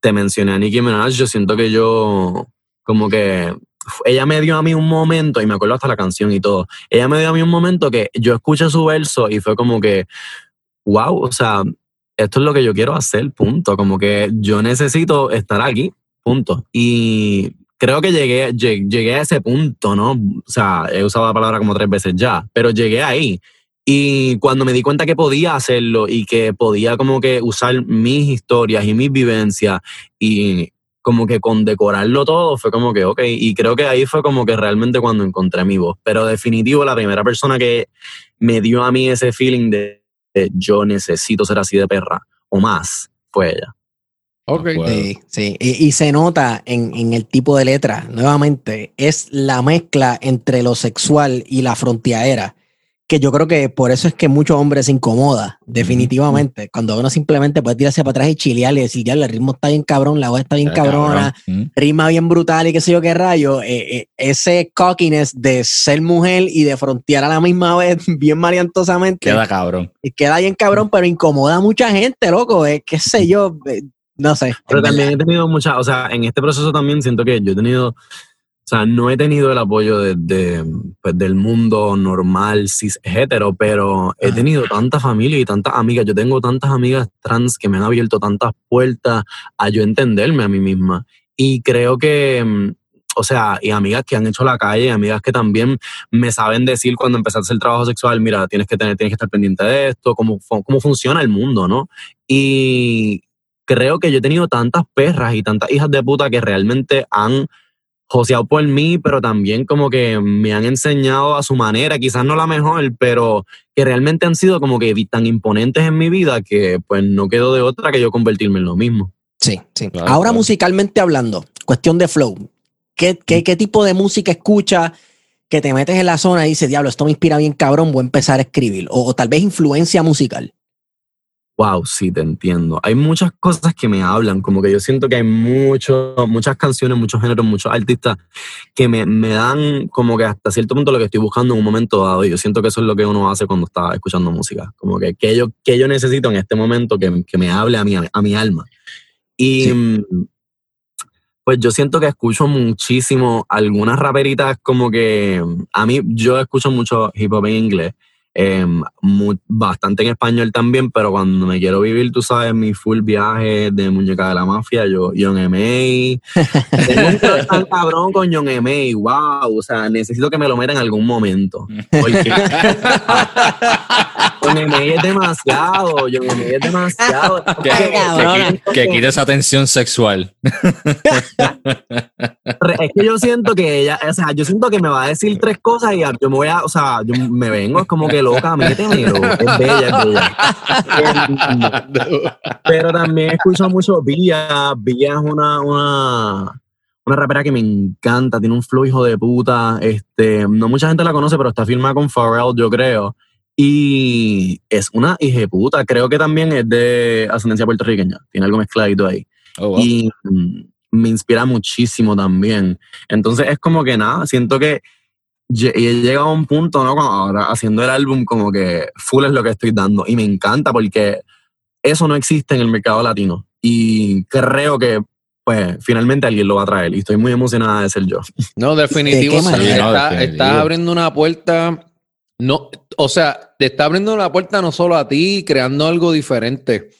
te mencioné a Nicki Minaj, yo siento que yo como que ella me dio a mí un momento, y me acuerdo hasta la canción y todo, ella me dio a mí un momento que yo escuché su verso y fue como que, wow, o sea, esto es lo que yo quiero hacer, punto. Como que yo necesito estar aquí, punto. Y creo que llegué, lleg- llegué a ese punto, ¿no? O sea, he usado la palabra como tres veces ya, pero llegué ahí. Y cuando me di cuenta que podía hacerlo y que podía como que usar mis historias y mis vivencias y como que condecorarlo todo, fue como que, ok, y creo que ahí fue como que realmente cuando encontré mi voz. Pero definitivo, la primera persona que me dio a mí ese feeling de, de yo necesito ser así de perra o más, fue ella. Ok. Sí, sí. Y, y se nota en, en el tipo de letra, nuevamente, es la mezcla entre lo sexual y la fronteadera, que yo creo que por eso es que muchos hombres se incomoda, definitivamente, cuando uno simplemente puede tirarse para atrás y chilear y decir, ya, el ritmo está bien cabrón, la voz está bien Está cabrona, cabrón. Mm. rima bien brutal y qué sé yo qué rayo, eh, eh, ese cockiness de ser mujer y de frontear a la misma vez bien mariantosamente, Queda cabrón. y queda bien cabrón, pero incomoda a mucha gente, loco, eh, qué sé yo, eh, no sé. Pero verdad. también he tenido muchas, o sea, en este proceso también siento que yo he tenido, o sea, no he tenido el apoyo de, de, pues, del mundo normal, cis hetero, pero he tenido tanta familia y tantas amigas. Yo tengo tantas amigas trans que me han abierto tantas puertas a yo entenderme a mí misma. Y creo que, mm, o sea, y amigas que han hecho la calle, amigas que también me saben decir cuando empezaste el trabajo sexual, mira, tienes que tener, tienes que estar pendiente de esto, cómo, cómo funciona el mundo, ¿no? Y creo que yo he tenido tantas perras y tantas hijas de puta que realmente han joseado por mí, pero también como que me han enseñado a su manera, quizás no la mejor, pero que realmente han sido como que tan imponentes en mi vida que pues no quedó de otra que yo convertirme en lo mismo. Sí, sí. Claro, Ahora claro. musicalmente hablando, cuestión de flow. ¿Qué, qué, qué tipo de música escuchas que te metes en la zona y dices, diablo, esto me inspira bien cabrón, voy a empezar a escribir? O, o tal vez influencia musical. Wow, sí, te entiendo. Hay muchas cosas que me hablan, como que yo siento que hay mucho, muchas canciones, muchos géneros, muchos artistas que me, me dan como que hasta cierto punto lo que estoy buscando en un momento dado. Y yo siento que eso es lo que uno hace cuando está escuchando música. Como que, que, yo, que yo necesito en este momento que, que me hable a mi, a mi alma. Y mm, pues yo siento que escucho muchísimo algunas raperitas como que a mí yo escucho mucho hip hop en inglés. Eh, mu- bastante en español también, pero cuando me quiero vivir, tú sabes, mi full viaje de muñeca de la mafia, yo, John M.A. Tengo un tan cabrón con John M.A. Wow, o sea, necesito que me lo meta en algún momento. Porque John M.A. es demasiado, John M.A. es demasiado. Que, que- que quite esa tensión sexual. Es que yo siento que ella, o sea, yo siento que me va a decir tres cosas y yo me voy a, o sea, yo me vengo, es como que loca, métemelo. Es bella, es bella. Pero también escucho mucho Villa. Villa es una, una, una rapera que me encanta, tiene un flow hijo de puta. Este, no mucha gente la conoce, pero está firmada con Pharrell, yo creo. Y es una puta. Creo que también es de ascendencia puertorriqueña. Tiene algo mezcladito ahí Oh, wow. y mm, me inspira muchísimo también. Entonces es como que nada, siento que he llegado a un punto, ¿no? Cuando ahora haciendo el álbum, como que full es lo que estoy dando y me encanta porque eso no existe en el mercado latino y creo que pues finalmente alguien lo va a traer y estoy muy emocionada de ser yo. No, definitivo. Está- No, definitivo. estás abriendo una puerta. No, o sea, te está abriendo una puerta no solo a ti, creando algo diferente.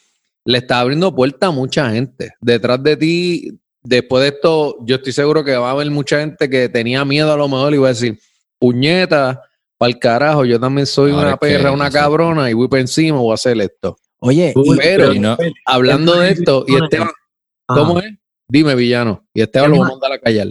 Le está abriendo puerta a mucha gente. Detrás de ti, después de esto, yo estoy seguro que va a haber mucha gente que tenía miedo a lo mejor y va a decir, puñeta, para el carajo, yo también soy Ahora una perra, una cabrona y voy para encima, voy a hacer esto. Oye, y- pero- y no- Hablando de esto, y. Esteban, Ajá. ¿cómo es? Dime, villano. Y Esteban Es lo va a mandar a callar.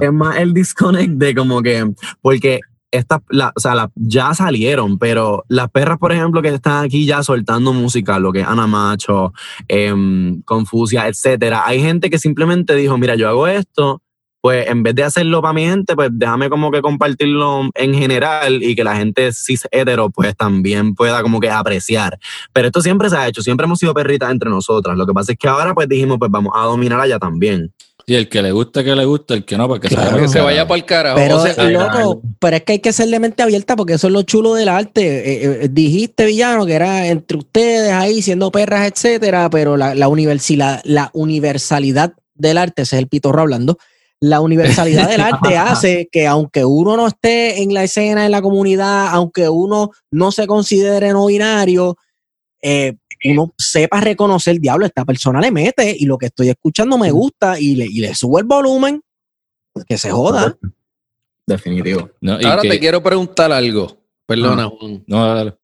Es más el disconnect de como que, porque estas, la- o sea, ya salieron, pero las perras, por ejemplo, que están aquí ya soltando música, lo que es Ana Macho, em, Confusia, etcétera, hay gente que simplemente dijo, mira, yo hago esto, pues en vez de hacerlo para mi gente, pues déjame como que compartirlo en general y que la gente cis hetero pues también pueda como que apreciar. Pero esto siempre se ha hecho, siempre hemos sido perritas entre nosotras. Lo que pasa es que ahora pues dijimos, pues vamos a dominar allá también. Y el que le guste, que le guste, el que no, pues que Claro. se vaya Que se para vaya el para el carajo. Pero, O sea, loco, pero es que hay que ser de mente abierta porque eso es lo chulo del arte. Eh, eh, dijiste, villano, que era entre ustedes ahí siendo perras, etcétera, pero la, la, universidad, la universalidad del arte, ese es el pitorro hablando, la universalidad del arte hace que aunque uno no esté en la escena, en la comunidad, aunque uno no se considere no binario, eh, uno sepa reconocer, diablo, esta persona le mete y lo que estoy escuchando me gusta y le, y le subo el volumen, que se joda. Definitivo. No, y Ahora que- te quiero preguntar algo. Perdona, Juan. No, dale.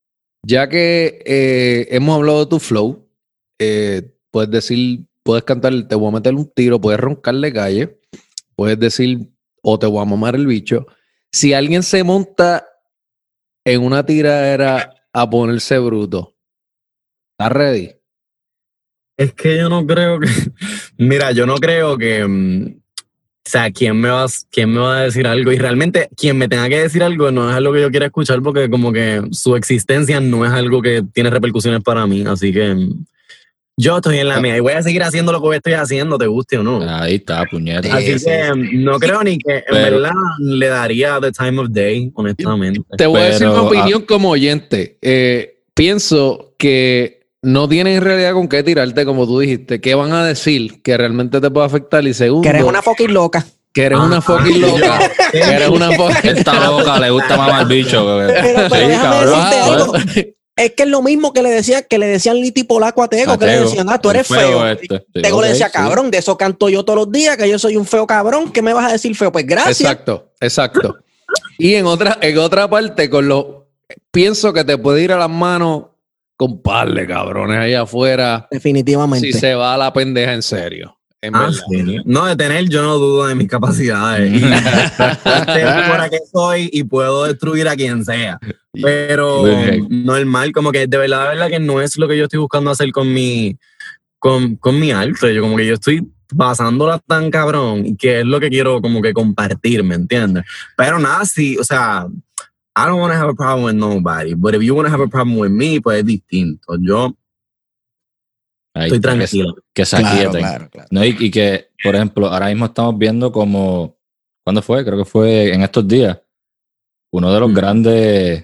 Ya que eh, hemos hablado de tu flow, eh, puedes decir, puedes cantar, te voy a meter un tiro, puedes roncarle calle, puedes decir, o te voy a mamar el bicho. Si alguien se monta en una tiradera a ponerse bruto, ¿estás ready? Es que yo no creo que. Mira, yo no creo que. mm, O sea, ¿quién me, va, a- ¿quién me va a decir algo? Y realmente, quien me tenga que decir algo no es algo que yo quiera escuchar porque, como que su existencia no es algo que tiene repercusiones para mí. Así que. mm, Yo estoy en la mía y voy a seguir haciendo lo que estoy haciendo, te guste o no. Ahí está, puñeta. Así que mm, no creo ni que en Pero- verdad le daría the time of day, honestamente. Te voy a decir Pero, mi opinión como oyente. Eh, pienso que no tienes en realidad con qué tirarte, como tú dijiste. ¿Qué van a decir que realmente te puede afectar? Y segundo, Que eres una fucking loca. que eres una Ah, fucking loca. que eres una fucking Esta loca le gusta mamar el bicho. Pero, pero Sí, déjame cabrón. decirte Ah, algo. Es que es lo mismo que le decían, que le decían Liti Polaco a Tego, A que le decían, ah, tú eres feo feo. este. Sí, Tego le decía, sí. cabrón, de eso canto yo todos los días, que yo soy un feo cabrón, ¿qué me vas a decir feo? Pues gracias. Exacto, exacto. Y en otra, en otra parte, con lo pienso que te puede ir a las manos de cabrones ahí afuera Definitivamente. si se va a la pendeja en serio. En Ah, verdad. sí. No, de tener, yo no dudo de mis capacidades. Y por que soy y puedo destruir a quien sea. Pero normal, como que de verdad, de verdad que no es lo que yo estoy buscando hacer con mi, con, con mi arte. Yo como que yo estoy pasándola tan cabrón que es lo que quiero como que compartir, ¿me entiendes? Pero nada, sí, o sea, I don't want to have a problem with nobody, but if you want to have a problem with me, pues es distinto. Yo Ahí estoy está, que- tranquilo. Que se Claro, aquieten. claro, claro. No, y, y que, por ejemplo, ahora mismo estamos viendo como, ¿cuándo fue? Creo que fue en estos días, uno de los Mm. grandes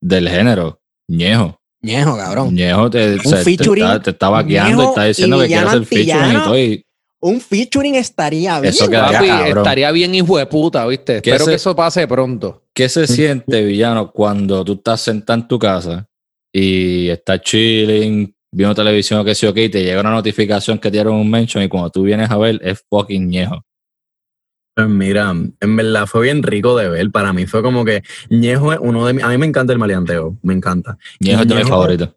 del género, Ñejo. Ñejo, cabrón. Ñejo te, Un se- te featuring, está, te está vaqueando y está diciendo y que quiere hacer featuring y todo. Y Un featuring estaría bien. Eso quedaría Papi, cabrón. estaría bien hijo de puta, ¿viste? Espero ese- que eso pase pronto. ¿Qué se siente, villano, cuando tú estás sentado en tu casa y estás chilling, viendo televisión o qué sé yo qué, y te llega una notificación que te dieron un mention y cuando tú vienes a ver es fucking ñejo? Pues mira, en verdad fue bien rico de ver. Para mí fue como que Ñejo es uno de mis. A mí me encanta el maleanteo, me encanta. Ñejo es de mis favoritos.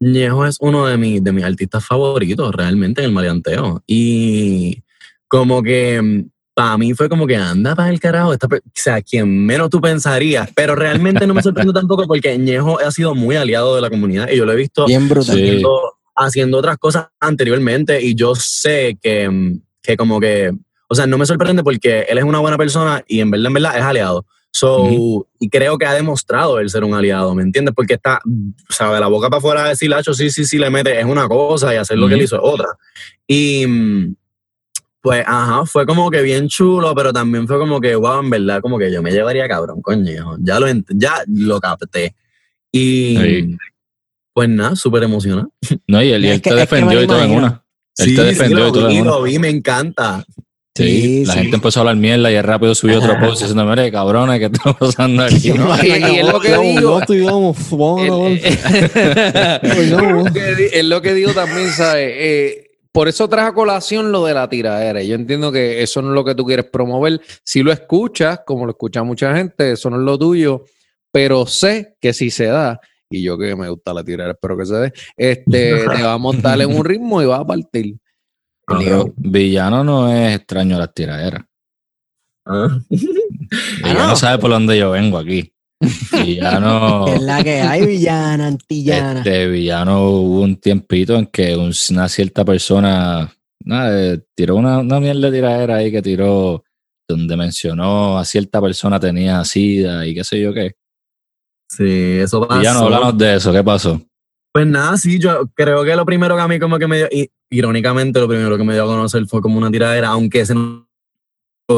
Ñejo es uno de, mis de mis artistas favoritos realmente en el maleanteo. Y como que para mí fue como que anda para el carajo. Esta, o sea, quien menos tú pensarías. Pero realmente no me sorprende tampoco porque Ñejo ha sido muy aliado de la comunidad y yo lo he visto Bien brutal. Sí. haciendo, haciendo otras cosas anteriormente y yo sé que, que como que, o sea, no me sorprende porque él es una buena persona y en verdad, en verdad es aliado. So, y creo que ha demostrado el ser un aliado, ¿me entiendes? Porque está, o sea, de la boca para afuera decir, Lacho, sí, sí, sí, le mete, es una cosa y hacer lo que él hizo es otra. Y mm, pues, ajá, fue como que bien chulo, pero también fue como que, wow, en verdad, como que yo me llevaría cabrón, coño. Ya lo, ya lo capté. Y Sí. pues nada, súper emocionado. No, y él, y él que- te es que me defendió y todo en una. Él te defendió lo y todo vi, en una. lo vi, me encanta. Sí, Sí, la sí. gente empezó a hablar mierda y él rápido subió otro post diciendo, mire, cabrones, ¿qué está pasando aquí? Y- y es lo que digo. Vamos, es, lo que di- es lo que digo también, ¿sabes? Eh, por eso traje a colación lo de la tiradera. Yo entiendo que eso no es lo que tú quieres promover. Si lo escuchas, como lo escucha mucha gente, eso no es lo tuyo, pero sé que si se da, y yo que me gusta la tiradera, espero que se dé, este, te va a montar en un ritmo y va a partir. Pero Villano no es extraño a las tiraderas. Ah. Villano no. sabe por dónde yo vengo aquí. Villano, Es la que hay, villana, antillana. este Villano hubo un tiempito en que un- una cierta persona nada, tiró una, una mierda de tiradera ahí que tiró donde mencionó a cierta persona tenía sida y qué sé yo qué. Sí, eso pasó. Villano, háblanos de eso, ¿qué pasó? Pues nada, sí, yo creo que lo primero que a mí como que me dio, y, irónicamente lo primero que me dio a conocer fue como una tiradera, aunque ese no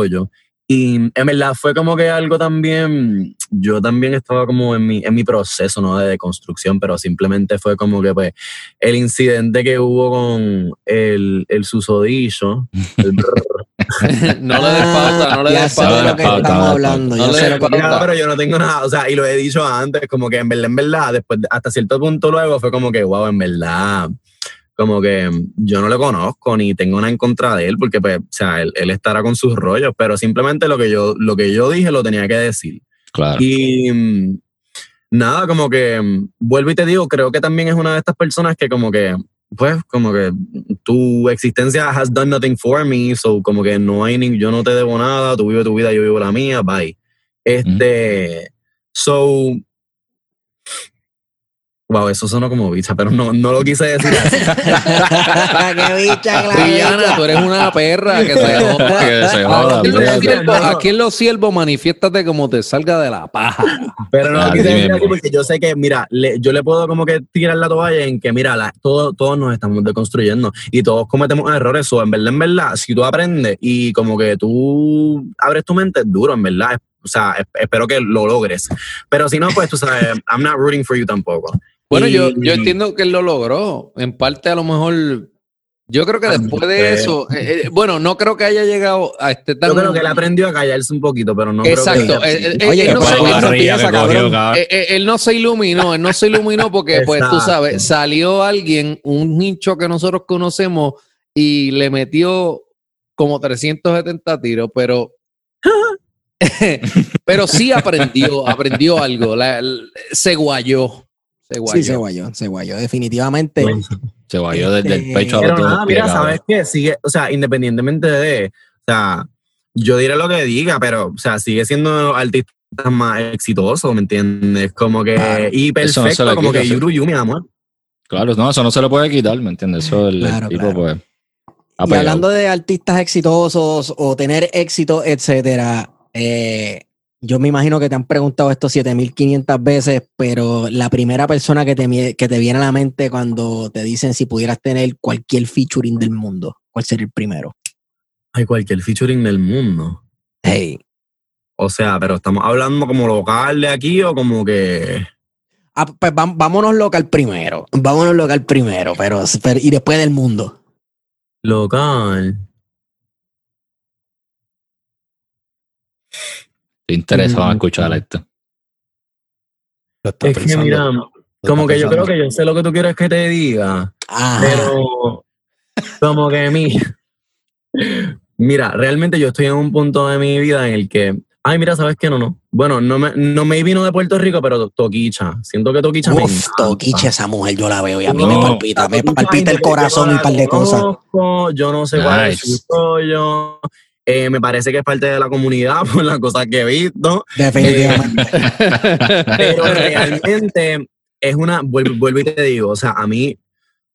yo. Y en verdad fue como que algo también, yo también estaba como en mi, en mi proceso, ¿no? De deconstrucción, pero simplemente fue como que pues el incidente que hubo con el, el susodicho, el no le des pauta, no le des pauta. lo que pauta, estamos pauta. hablando. No yo le des pauta. Pero yo no tengo nada, o sea, y lo he dicho antes, como que en verdad, en verdad, después, de- hasta cierto punto luego fue como que, wow, en verdad, como que yo no lo conozco ni tengo nada en contra de él, porque pues, o sea, él, él estará con sus rollos, pero simplemente lo que yo, lo que yo dije lo tenía que decir. Claro. Y mm, nada, como que mm, vuelvo y te digo, creo que también es una de estas personas que como que, pues, como que tu existencia has done nothing for me, so como que no hay ni, yo no te debo nada, tú vives tu vida, yo vivo la mía, bye. Este, so, wow, eso sonó como bicha, pero no, no lo quise decir así. Qué bicha, claro. Tú eres una perra que se Que se joda, Aquí en, los siervos, aquí en los siervos manifiéstate como te salga de la paja. Pero no lo Así quise decir así porque yo sé que, mira, le- yo le puedo como que tirar la toalla en que, mira, la- todo- todos nos estamos deconstruyendo y todos cometemos errores. O en verdad, en verdad, si tú aprendes y como que tú abres tu mente, es duro, en verdad. O sea, es- espero que lo logres. Pero si no, pues tú sabes, I'm not rooting for you tampoco. Bueno, Y- yo, yo entiendo que él lo logró. En parte, a lo mejor, Yo creo que después de eso, eh, eh, bueno, no creo que haya llegado a este tan. Yo creo que él aprendió a callarse un poquito, pero no Exacto. creo que... Oye, él, no ¿qué se, cogió, él no iluminó, él no se iluminó porque, pues tú sabes, salió alguien, un nicho que nosotros conocemos y le metió como 370 tiros, pero. pero sí aprendió, aprendió algo, la- la- se guayó. Se guayó. Sí, se guayó, se guayó, definitivamente. Se guayó desde el pecho a Pero nada, pies, mira. ¿sabes qué? Sigue, o sea, independientemente de, o sea, yo diré lo que diga, pero, o sea, sigue siendo artista más exitoso, ¿me entiendes? Como que, Claro. y no perfecto, como quita, que. Yuru Yu, mi amor. Claro, no, eso no se le puede quitar, ¿me entiendes? Eso el, el Claro, tipo, claro. pues. Y hablando de artistas exitosos o tener éxito, etcétera, eh, yo me imagino que te han preguntado esto 7500 veces, pero la primera persona que te, que te viene a la mente cuando te dicen si pudieras tener cualquier featuring del mundo, ¿cuál sería el primero? Hay cualquier featuring del mundo. Hey. O sea, pero estamos hablando como local de aquí o como que. Ah, pues vámonos local primero. Vámonos local primero, pero, pero- y después del mundo. Local. Estoy interesado en Mm. escuchar esto. Lo está Es que mira, como que yo creo que yo sé lo que tú quieres que te diga. Ajá. Pero, como que mi. Mira, realmente yo estoy en un punto de mi vida en el que. Ay, mira, ¿sabes qué? No, no. Bueno, no me, no me vino de Puerto Rico, pero Toquicha. Siento que Toquicha me Uf, encanta. Toquiche, esa mujer yo la veo y a mí No, me palpita, me Toquicha, palpita el corazón y un par de cosas. Yo no sé cuál es su rollo. Eh, me parece que es parte de la comunidad por las cosas que he visto. Definitivamente. Pero realmente es una, vuelvo, vuelvo y te digo, o sea, a mí,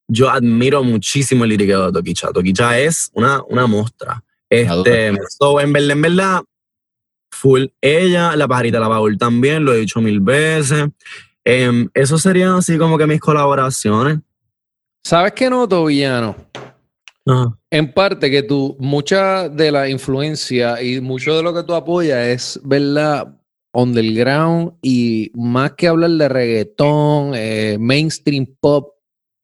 yo admiro muchísimo el liriqueo de Toquicha. Toquicha es una, una mostra. Este, so, en verdad, en verdad, full ella, la pajarita la Paul también, lo he dicho mil veces. Em, eso serían así como que mis colaboraciones. ¿Sabes qué noto, villano? Ajá. En parte que tú, mucha de la influencia y mucho de lo que tú apoyas es, ¿verdad? Underground y más que hablar de reggaetón, eh, mainstream pop,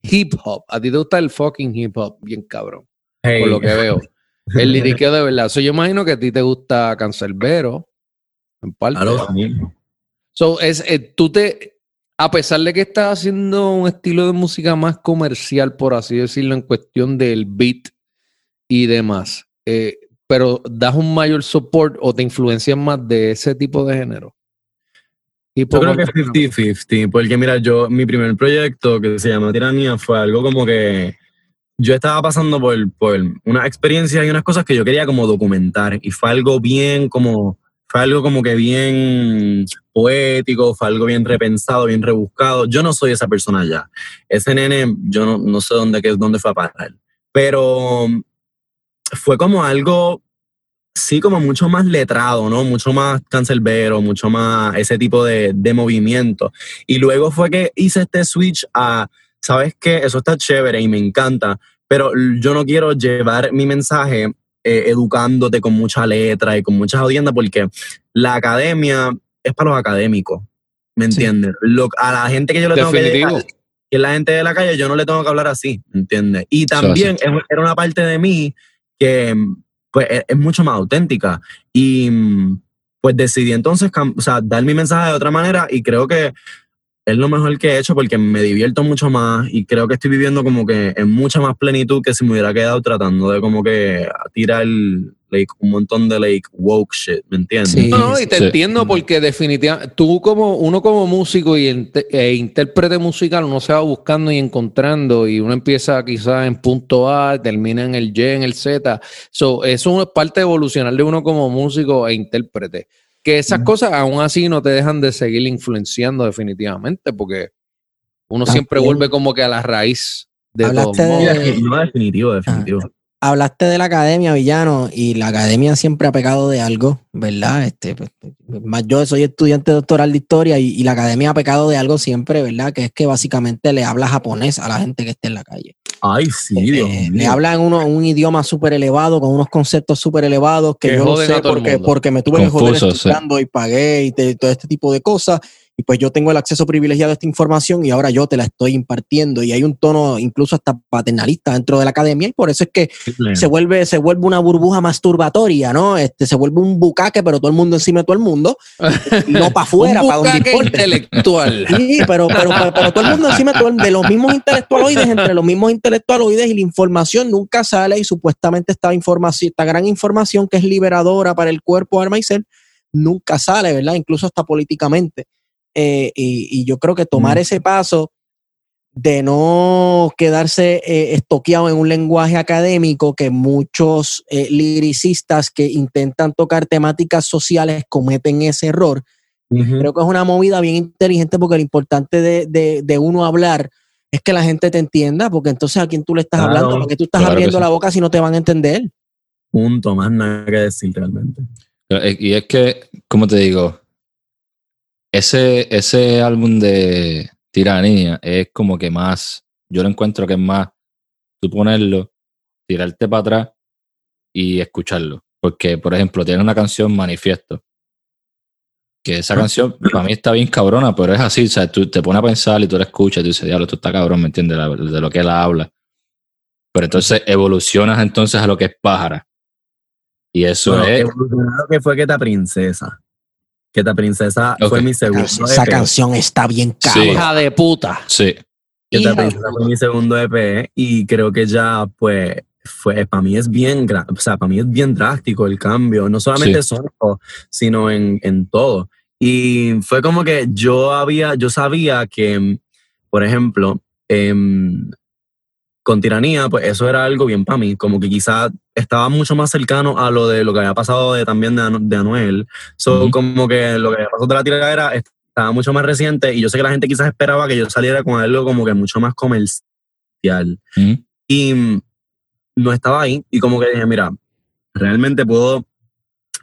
hip hop. A ti te gusta el fucking hip hop, bien cabrón, Hey. por lo que veo. El liriqueo de verdad. So, yo imagino que a ti te gusta Cancerbero, en parte. Claro, sí. So, es, eh, tú te, a pesar de que estás haciendo un estilo de música más comercial, por así decirlo, en cuestión del beat y demás, eh, pero das un mayor support o te influencias más de ese tipo de género. Yo creo que cualquier- 50-50, porque mira, yo, mi primer proyecto que se llama Tiranía fue algo como que yo estaba pasando por, por unas experiencias y unas cosas que yo quería como documentar y fue algo bien como, fue algo como que bien poético, fue algo bien repensado, bien rebuscado. Yo no soy esa persona ya. Ese nene, yo no, no sé dónde, dónde fue a parar, pero fue como algo sí como mucho más letrado, ¿no? Mucho más cancelbero, mucho más ese tipo de, de movimiento. Y luego fue que hice este switch a, ¿sabes qué? Eso está chévere y me encanta, pero yo no quiero llevar mi mensaje eh, educándote con mucha letra y con muchas audiencias porque la academia es para los académicos, ¿me Sí. entiendes? Lo- a la gente que yo le tengo que llegar, que es la gente de la calle, yo no le tengo que hablar así, ¿me entiendes? Y también es- era una parte de mí que pues es, es mucho más auténtica. Y pues decidí entonces o sea, dar mi mensaje de otra manera y creo que es lo mejor que he hecho porque me divierto mucho más y creo que estoy viviendo como que en mucha más plenitud que si me hubiera quedado tratando de como que tirar like, un montón de like woke shit, ¿me entiendes? Sí. No, no, y te Sí. entiendo porque definitivamente tú como uno como músico y e intérprete musical, uno se va buscando y encontrando y uno empieza quizás en punto A, termina en el Y, en el Z. So, eso es parte de evolucionar de uno como músico e intérprete. Que esas cosas aún así no te dejan de seguir influenciando definitivamente porque uno siempre vuelve como que a la raíz de todo. Hablaste de- modo. defini- no, definitivo, definitivo. Hablaste de la academia, villano, y la academia siempre ha pecado de algo, ¿verdad? Este, pues, más yo soy estudiante doctoral de historia y, y la academia ha pecado de algo siempre, ¿verdad? Que es que básicamente le habla japonés a la gente que esté en la calle. Ay, sí, Dios Eh, le hablan uno, un idioma súper elevado, con unos conceptos súper elevados que, Que yo joden sé porque, porque me tuve que joder sí. estudiando y pagué y te- todo este tipo de cosas. y pues yo tengo el acceso privilegiado a esta información y ahora yo te la estoy impartiendo y hay un tono incluso hasta paternalista dentro de la academia y por eso es que se vuelve, se vuelve una burbuja masturbatoria, ¿no? Este, se vuelve un bucaque, pero todo el mundo encima de todo el mundo, no para afuera, para donde importe. intelectual. Sí, pero, pero, pero, pero todo el mundo encima de los mismos intelectualoides, entre los mismos intelectualoides y la información nunca sale y supuestamente esta información, esta gran información que es liberadora para el cuerpo, alma y ser, nunca sale, ¿verdad? Incluso hasta políticamente. Eh, y, y yo creo que tomar Mm. ese paso de no quedarse eh, estoqueado en un lenguaje académico que muchos eh, liricistas que intentan tocar temáticas sociales cometen ese error. Creo que es una movida bien inteligente porque lo importante de, de- de uno hablar es que la gente te entienda, porque entonces a quién tú le estás Claro, hablando, porque tú estás claro abriendo sí. la boca si no te van a entender. Punto, más nada que decir realmente. Eh, Y es que, como te digo, ese, ese álbum de Tiranía es como que más, yo lo encuentro que es más tú ponerlo, tirarte para atrás y escucharlo. Porque, por ejemplo, tiene una canción Manifiesto. Que esa canción para mí está bien cabrona, pero es así, o sea, tú te pones a pensar y tú la escuchas y tú dices, diablo, esto está cabrón, ¿me entiendes? La- De lo que él habla. Pero entonces evolucionas entonces a lo que es pájara. Y eso Bueno, es... evolucionado que fue Queta Princesa. Queta Princesa Ok. fue mi segundo Esa EP. canción está bien Sí. cabrón. Hija de puta. Sí. Queta Hija Princesa fue mi segundo EP y creo que ya pues fue para mí es bien o sea para mí es bien drástico el cambio no solamente sonido sino en, en todo y fue como que yo había yo sabía que por ejemplo em, con tiranía pues eso era algo bien para mí como que quizás estaba mucho más cercano a lo de lo que había pasado de, también de, de Anuel so Ujú. como que lo que había pasado de la tiradera estaba mucho más reciente y yo sé que la gente quizás esperaba que yo saliera con algo como que mucho más comercial Ujú. y mm, no estaba ahí y como que dije, mira, realmente puedo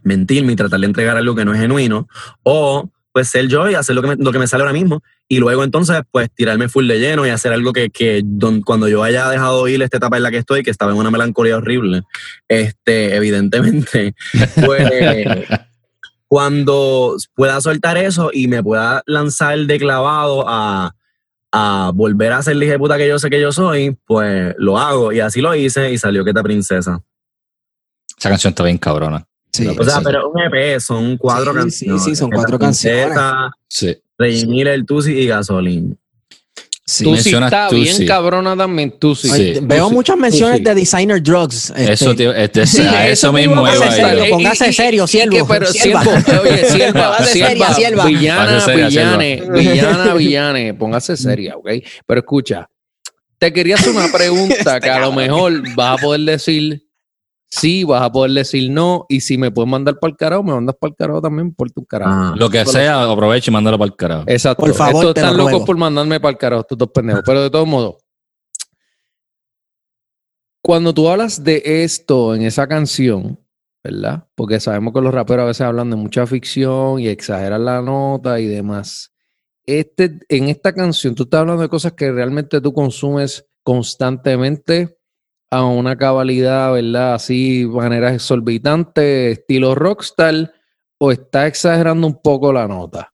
mentirme y tratar de entregar algo que no es genuino o pues ser yo y hacer lo que me, lo que me sale ahora mismo y luego entonces pues tirarme full de lleno y hacer algo que, que don- cuando yo haya dejado ir esta etapa en la que estoy, que estaba en una melancolía horrible, este, evidentemente, pues cuando pueda soltar eso y me pueda lanzar de clavado a, a volver a ser la hija de puta que yo sé que yo soy, pues lo hago. Y así lo hice y salió Queta Princesa. Esa canción está bien cabrona. Sí. O sea, pero un EP son cuatro Sí, canciones. sí, sí, son cuatro Princesa, Sí. Rey Miller, Tusi y Gasolín. Sí. Tú sí mencionas está bien cabrona también, sí. Tú Veo muchas menciones de designer drugs. este, Eso, tío, este, Sí, a eso eso mismo Póngase serio, siervo, pero siervo, oye, sierva, sierva, villana, villane, villana, villane, póngase seria, ¿ok? Pero escucha, te quería hacer una pregunta que a lo mejor vas a poder decir sí, vas a poder decir no, y si me puedes mandar para el carajo, me mandas para el carajo también por tu carajo. Ah, Lo que sea, aprovecha y mándalo para el carajo. Exacto. Por favor, Estos están locos por mandarme para el carajo, estos dos pendejos. Pero de todos modos, cuando tú hablas de esto en esa canción, ¿verdad? Porque sabemos que los raperos a veces hablan de mucha ficción y exageran la nota y demás. Este, en esta canción, tú estás hablando de cosas que realmente tú consumes constantemente a una cabalidad, ¿verdad? Así, maneras exorbitantes, estilo rockstar, o está exagerando un poco la nota.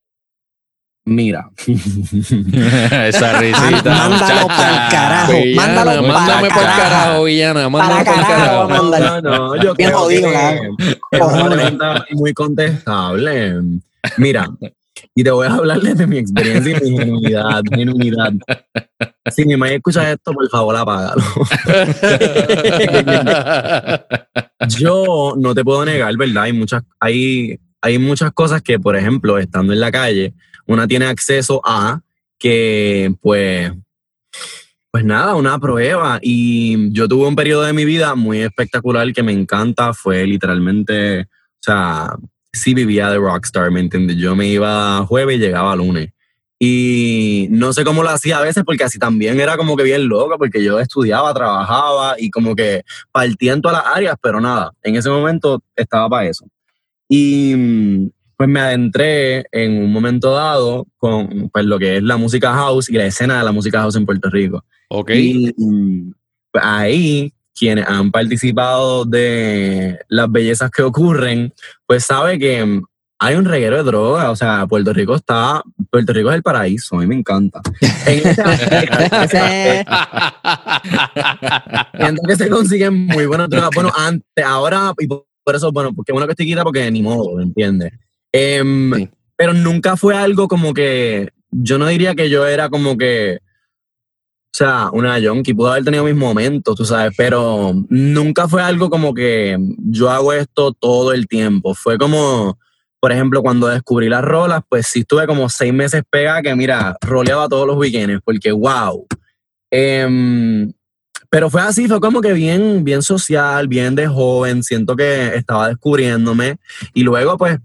Mira. Esa risita. Mándalo muchacha. pa'l carajo. Villana, mándalo mándame para el carajo. villana. Mándame Para para el carajo. No, no, yo creo que es una pregunta muy contestable. Mira, y te voy a hablarles de mi experiencia y mi genuinidad, genuinidad. Si mi madre escucha esto, por favor, apágalo. Yo no te puedo negar, ¿verdad? Hay muchas, hay, hay muchas cosas que, por ejemplo, estando en la calle, una tiene acceso a que, pues, pues nada, una prueba. Y yo tuve un periodo de mi vida muy espectacular que me encanta. Fue literalmente, o sea, sí vivía de rockstar, ¿me entiendes? Yo me iba jueves y llegaba lunes. Y no sé cómo lo hacía a veces porque así también era como que bien loco porque yo estudiaba, trabajaba y como que partía en todas las áreas, pero nada, en ese momento estaba para eso. Y pues me adentré en un momento dado con pues lo que es la música house y la escena de la música house en Puerto Rico. ok. Y mm, pues, ahí quienes han participado de las bellezas que ocurren, pues sabe que mm, hay un reguero de droga. O sea, Puerto Rico está. Puerto Rico es el paraíso. A mí me encanta. En siento que se consiguen muy buenas drogas. Bueno, antes, ahora, y por eso, bueno, porque bueno que estoy quita porque ni modo, ¿entiendes? Em, Sí. Pero nunca fue algo como que. Yo no diría que yo era como que. O sea, una junkie, pudo haber tenido mis momentos, tú sabes, pero nunca fue algo como que yo hago esto todo el tiempo. Fue como, por ejemplo, cuando descubrí las rolas, pues sí estuve como seis meses pegada que, mira, roleaba todos los weekends, porque wow. Em, pero fue así, fue como que bien, bien social, bien de joven, siento que estaba descubriéndome. Y luego, pues,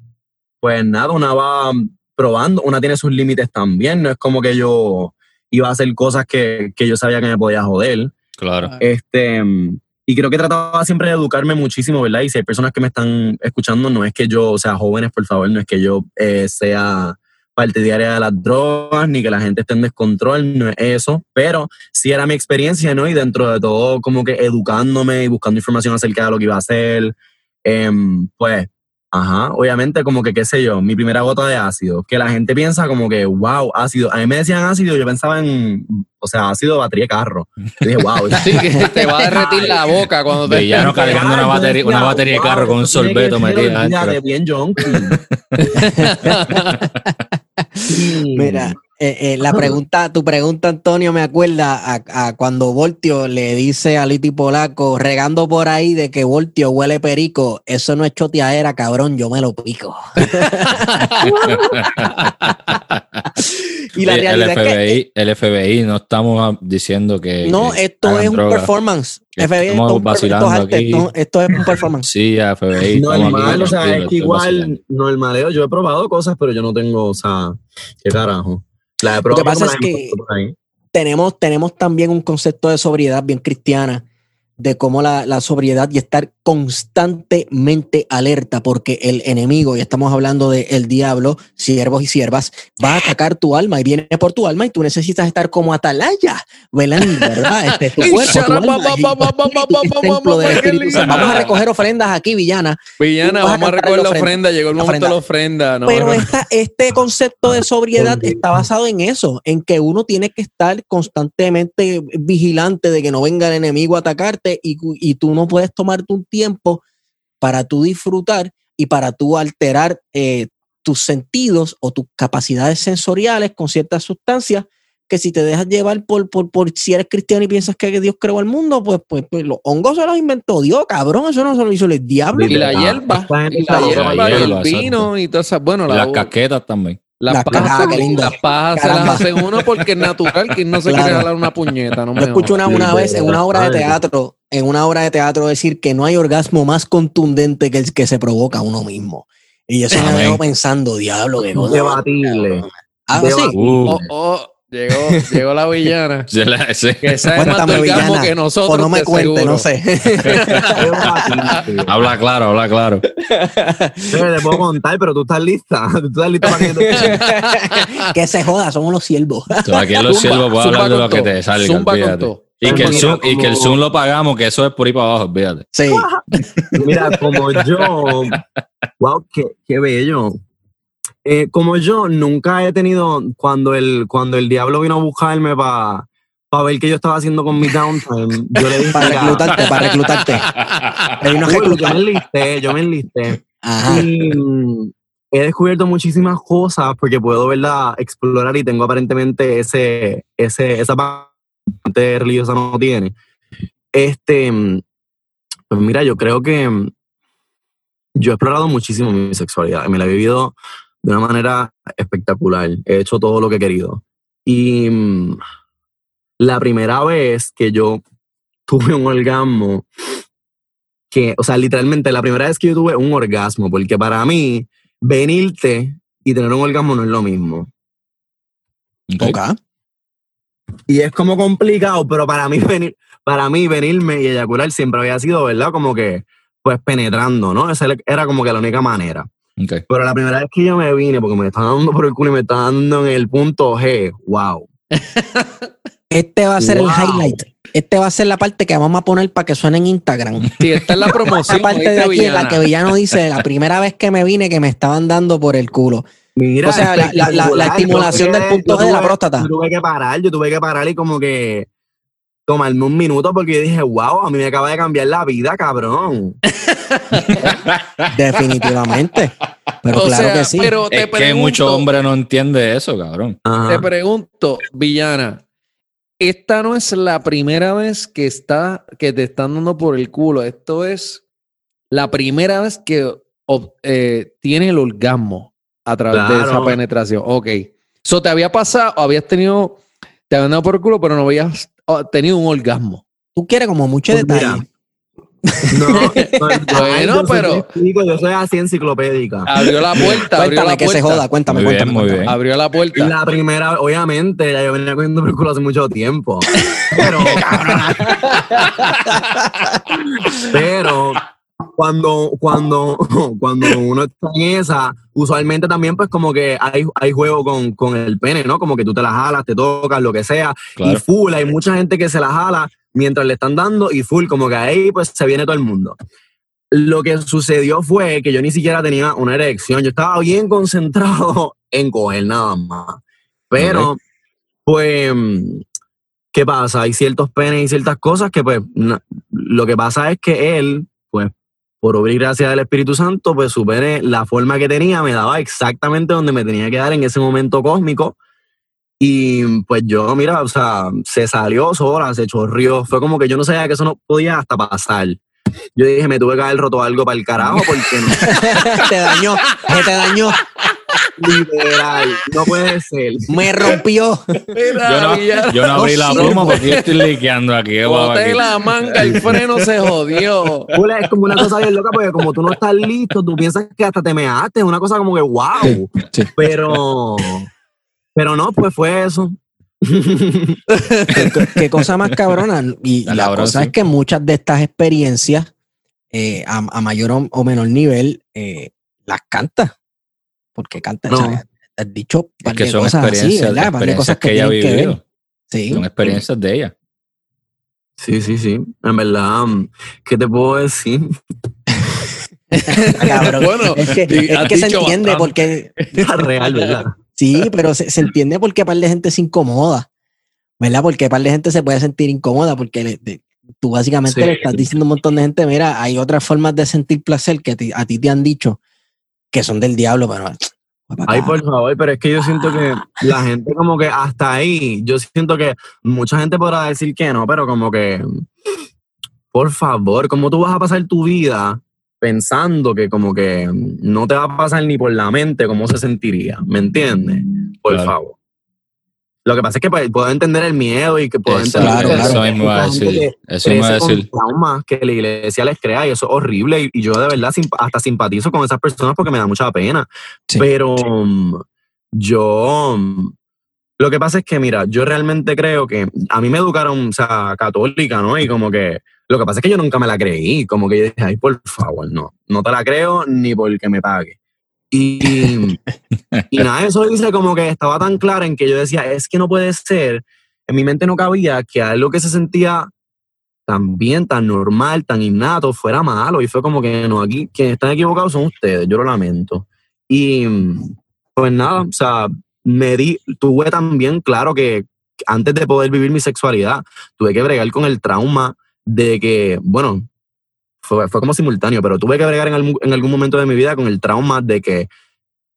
pues nada, una va probando, una tiene sus límites también, no es como que yo iba a hacer cosas que, que yo sabía que me podía joder. Claro. Este, y creo que trataba siempre de educarme muchísimo, ¿verdad? Y si hay personas que me están escuchando, no es que yo, o sea, jóvenes, por favor, no es que yo eh, sea partidaria de las drogas, ni que la gente esté en descontrol, no es eso, pero sí era mi experiencia, ¿no? Y dentro de todo, como que educándome y buscando información acerca de lo que iba a hacer, em, pues, ajá, obviamente como que, qué sé yo, mi primera gota de ácido, que la gente piensa como que, wow, ácido, a mí me decían ácido, yo pensaba en, o sea, ácido de batería de carro. Yo dije, wow. Sí, que te va a derretir la boca cuando te. Villano cargando una batería, una batería de carro con un sorbeto metida de adentro. bien junkie. Mira, eh, eh, la pregunta, tu pregunta, Antonio, me acuerda a, a cuando Voltio le dice a Liti Polaco, regando por ahí de que Voltio huele perico, eso no es choteadera, cabrón, yo me lo pico. y la el, realidad es que FBI, el FBI, no estamos ah, diciendo que. no, esto es un droga. performance. Estamos FBI, esto es un per- esto es vacilando arte, aquí. esto- esto es un performance. Sí, a FBI. estamos aquí Normal, o sea, es que igual, vacilando. normaleo, yo he probado cosas, pero yo no tengo, o sea, qué carajo. La he que pasa es que- tenemos, tenemos también un concepto de sobriedad bien cristiana, de cómo la, la sobriedad y estar constantemente alerta, porque el enemigo, y estamos hablando del el diablo, siervos y siervas, va a atacar tu alma y viene por tu alma y tú necesitas estar como atalaya, velando, ¿verdad? Este. Vamos a recoger ofrendas aquí, Villana, Villana, a vamos a cantar recoger la ofrenda. ofrenda. Llegó el momento de la ofrenda. ofrenda. ¿no? Pero esta, este concepto de sobriedad está basado en eso, en que uno tiene que estar constantemente vigilante de que no venga el enemigo a atacarte y, y tú no puedes tomarte un tiempo para tú disfrutar y para tú alterar eh, tus sentidos o tus capacidades sensoriales con ciertas sustancias que si te dejas llevar por, por, por si eres cristiano y piensas que Dios creó el mundo, pues, pues, pues los hongos se los inventó Dios, cabrón, eso no se lo hizo el diablo. Y la hierba, y la hierba, y la el vino y todas esas. Bueno, la, las casquetas también. las Las pajas, las pajas se las hacen uno porque es natural. que no se Claro. quiere jalar una puñeta. No Yo escucho jodas. una, una Sí, vez en una obra de teatro, en una obra de teatro decir que no hay orgasmo más contundente que el que se provoca a uno mismo. Y eso me veo pensando, diablo, qué cosa. Debatible. Ah, sí. Uh, Oh, oh, llegó, llegó la villana. la- se- Que sabe más Cuéntame, orgasmo villana. que nosotros. O no me cuente, seguro. no sé. Debatible. habla claro, habla claro. Pero te puedo contar, pero tú estás lista. Tú estás lista para que yo te que se joda, somos los siervos. Aquí los siervos puedo hablar de lo que te salga. Zumba con todo. Y que, el Mira, Zoom, y que el Zoom lo pagamos, que eso es por ahí para abajo, olvídate. Sí. Mira, como yo, wow, qué, qué bello. Eh, como yo nunca he tenido, cuando el, cuando el diablo vino a buscarme para ver qué yo estaba haciendo con mi downtime, yo le dije, Para "Mira, reclutarte, para reclutarte. Te vino a cool, yo me enlisté, yo me enlisté. Ajá. Y mm, he descubierto muchísimas cosas porque puedo, ¿verdad?, explorar y tengo aparentemente ese, ese, esa parte religiosa no tiene. Este, pues mira, yo creo que yo he explorado muchísimo mi sexualidad. Me la he vivido de una manera espectacular. He hecho todo lo que he querido. Y la primera vez que yo tuve un orgasmo, que, o sea, literalmente la primera vez que yo tuve un orgasmo, porque para mí venirte y tener un orgasmo no es lo mismo. Ok. Y es como complicado, pero para mí venir, para mí venirme y eyacular siempre había sido, ¿verdad? Como que, pues penetrando, ¿no? Esa era como que la única manera. Ok. Pero la primera vez que yo me vine, porque me estaba dando por el culo y me estaba dando en el punto G, wow. Este va a ser Wow. el highlight. Este va a ser la parte que vamos a poner para que suene en Instagram. Sí, esta es la promoción. Esta parte de ¿oíste, aquí en la villana? que Villano dice, la primera vez que me vine que me estaban dando por el culo. Mira, O sea, la- la- la- la espectacular. estimulación del punto G de la próstata. Yo tuve que parar, yo tuve que parar y como que tomarme un minuto porque yo dije, wow, a mí me acaba de cambiar la vida, cabrón. Definitivamente. Pero O claro sea, que sí. Pero te Es que pregunto, muchos hombres no entienden eso, cabrón. Ajá. Te pregunto, villana, esta no es la primera vez que está, que te están dando por el culo. Esto es la primera vez que ob- eh, tienes el orgasmo a través de esa penetración. Ok. So, te había pasado, habías tenido, te habían dado por el culo, pero no habías oh, tenido un orgasmo. Tú quieres como mucho Pues mira, detalle. No, no, no, Bueno, pero- yo soy así enciclopédica. Abrió la puerta, abrió Cuéntame la que se joda, cuéntame, Muy bien, cuéntame. muy cuéntame. bien. Abrió la puerta. La primera, obviamente, ya yo venía cogiendo por el culo hace mucho tiempo. Pero, pero cuando, cuando, cuando uno está en esa, usualmente también pues como que hay, hay juego con, con el pene, ¿no? Como que tú te la jalas, te tocas, lo que sea. Y full, hay mucha gente que se la jala mientras le están dando y full, como que ahí pues se viene todo el mundo. Lo que sucedió fue que yo ni siquiera tenía una erección, yo estaba bien concentrado en coger nada más. Pero, pues, ¿qué pasa? Hay ciertos penes y ciertas cosas que pues lo que pasa es que él, pues, por obra y gracia del Espíritu Santo, pues su pene, la forma que tenía, me daba exactamente donde me tenía que dar en ese momento cósmico. Y pues yo, mira, o sea, se salió sola, se chorrió. Fue como que yo no sabía que eso no podía hasta pasar. Yo dije, me tuve que haber roto algo para el carajo porque no, te dañó, te dañó, literal, no puede ser. me rompió. Mira, Yo no, villana. yo no abrí la pluma porque yo estoy liqueando aquí. ¿qué guapa Boté la manga, el freno se jodió. Es como una cosa bien loca porque como tú no estás listo, tú piensas que hasta te measte, es una cosa como que wow. sí. Pero, pero no, pues fue eso. qué, qué cosa más cabrona. Y la cabrón, cosa sí. es que muchas de estas experiencias, eh, a, a mayor o, o menor nivel, eh, las canta. Porque canta, No. has dicho Es par que de son cosas así, experiencias, ¿verdad? Par de experiencias cosas que, ella ha que vivido. Sí. Son experiencias de ella. Sí, sí, sí. En verdad, ¿qué te puedo decir? Cabrón. Bueno, es que, y es has que se entiende bastante. porque Es real, ¿verdad? Sí, pero se, se entiende porque par de gente se incomoda, ¿verdad? Porque par de gente se puede sentir incómoda porque le- de- tú básicamente Sí. le estás diciendo a un montón de gente, mira, hay otras formas de sentir placer que ti- a ti te han dicho que son del diablo, pero... Ay, por favor, pero es que yo siento que la gente como que hasta ahí, yo siento que mucha gente podrá decir que no, pero como que, por favor, ¿cómo tú vas a pasar tu vida pensando que como que no te va a pasar ni por la mente cómo se sentiría? ¿Me entiendes? Por Claro. favor. Lo que pasa es que pues, puedo entender el miedo y que puedo Exacto, entender claro, que eso hay mismo a decir. que Eso mismo a decir. traumas que la iglesia les crea y eso es horrible y, y yo de verdad simp- hasta simpatizo con esas personas porque me da mucha pena. Sí. Pero um, yo, um, lo que pasa es que, mira, yo realmente creo que a mí me educaron, o sea, católica, ¿no? Y como que, lo que pasa es que yo nunca me la creí, como que yo dije, ay, por favor, no, no te la creo ni porque me pague. Y, y nada, eso dice como que estaba tan clara en que yo decía, es que no puede ser, en mi mente no cabía que algo que se sentía tan bien, tan normal, tan innato, fuera malo. Y fue como que no, aquí quienes están equivocados son ustedes, yo lo lamento. Y pues nada, o sea, me di, tuve también claro que antes de poder vivir mi sexualidad, tuve que bregar con el trauma de que, bueno, fue, fue como simultáneo, pero tuve que bregar en, algún- en algún momento de mi vida con el trauma de que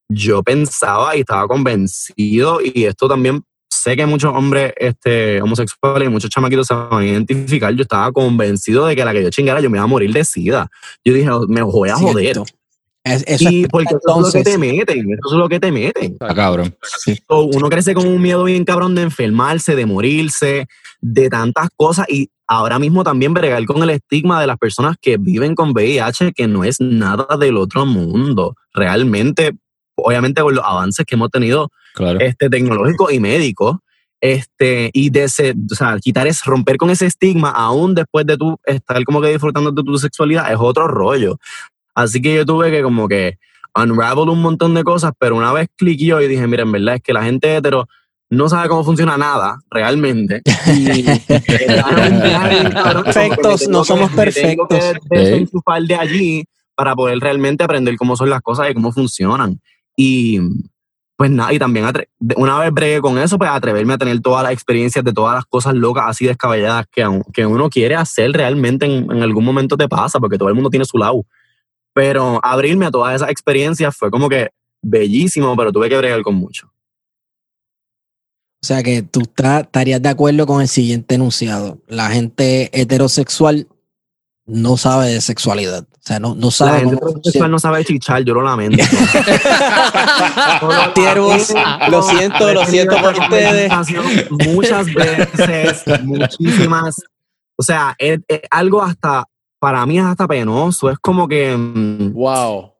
yo pensaba y estaba convencido, y esto también sé que muchos hombres este, homosexuales y muchos chamaquitos se van a identificar, yo estaba convencido de que la que yo chingara yo me iba a morir de sida. Yo dije, me voy a joder. Cierto. Es- eso Y es- porque eso es lo que entonces- te meten, eso es lo que te meten. Está cabrón. So, uno crece con un miedo bien cabrón de enfermarse, de morirse, de tantas cosas y ahora mismo también bregar con el estigma de las personas que viven con VIH, que no es nada del otro mundo. Realmente, obviamente con los avances que hemos tenido Claro. este, tecnológicos y médicos, este, y de ese, o sea, quitar es romper con ese estigma aún después de tú estar como que disfrutando de tu sexualidad es otro rollo. Así que yo tuve que como que unravel un montón de cosas, pero una vez cliqueó y dije, mira, en verdad es que la gente hetero no sabe cómo funciona nada realmente. Y que Perfectos, tengo no que- somos me tengo que perfectos. desenchufar de allí para poder realmente aprender cómo son las cosas y cómo funcionan. Y pues nada, y también una vez bregué con eso, pues atreverme a tener todas las experiencias de todas las cosas locas así descabelladas que, que uno quiere hacer realmente en, en algún momento te pasa, porque todo el mundo tiene su lado. Pero abrirme a todas esas experiencias fue como que bellísimo, pero tuve que bregar con mucho. O sea que tú está- estarías de acuerdo con el siguiente enunciado. La gente heterosexual no sabe de sexualidad. O sea, no, no La sabe gente cómo heterosexual no sabe chichar, yo lo lamento. Siervos, lo siento, lo siento por ustedes. Muchas veces, muchísimas. O sea, es, es algo hasta, para mí es hasta penoso. Es como que, mm, Wow.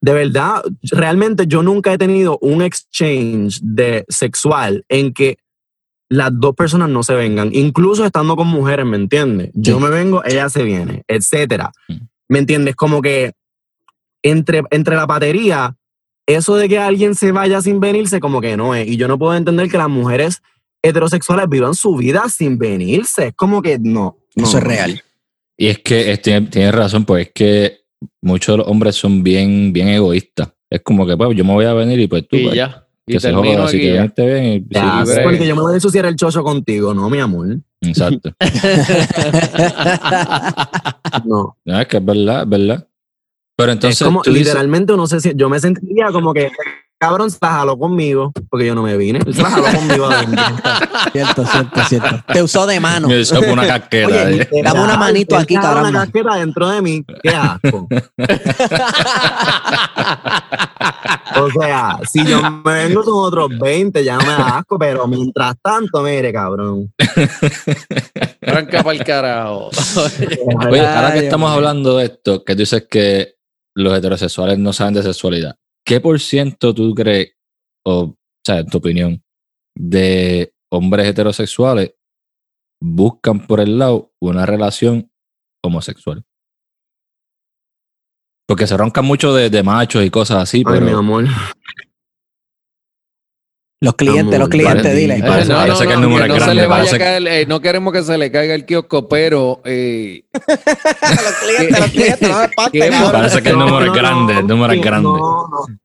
De verdad, realmente yo nunca he tenido un exchange de sexual en que las dos personas no se vengan, incluso estando con mujeres, ¿me entiendes? Yo Sí. me vengo, ella se viene, etcétera. Mm. ¿Me entiendes? Como que entre, entre la patería, eso de que alguien se vaya sin venirse, como que no es. Y yo no puedo entender que las mujeres heterosexuales vivan su vida sin venirse. Es como que no. no, Eso es real. Y es que es- tiene- tienes razón, pues es que muchos de los hombres son bien, bien egoístas. Es como que, pues, yo me voy a venir y pues tú, Y pues, ya. Y que se joda, aquí te ya. viniste bien. y- Ya, sí, bregue. porque yo me voy a ensuciar el chocho contigo, no, mi amor. exacto. No. No, es que es verdad, es verdad. Pero entonces, es como, tú dices- literalmente, no sé si yo me sentiría como que, cabrón, se la jaló conmigo, porque yo no me vine. Él se la jaló conmigo adentro. Cierto, cierto, cierto. Te usó de mano. me hizo una casqueta. Oye, eh. Dame una manito aquí, caramba. Una casqueta dentro de mí. Qué asco. o sea, si yo me vengo con otros 20, ya me da asco, pero mientras tanto, mire, cabrón. Arranca para el carajo. Oye, ahora que estamos hablando de esto, que tú dices que los heterosexuales no saben de sexualidad, ¿qué por ciento tú crees, o, o sea, en tu opinión, de hombres heterosexuales buscan por el lado una relación homosexual? Porque se roncan mucho de, de machos y cosas así, Ay, mi pero amor. Los clientes, los clientes, vale, dile. no, el número se le vaya a caer, eh, no queremos que se le caiga el kiosco, pero eh, los clientes, los clientes, no parece que el número es grande, el número es grande. no, no.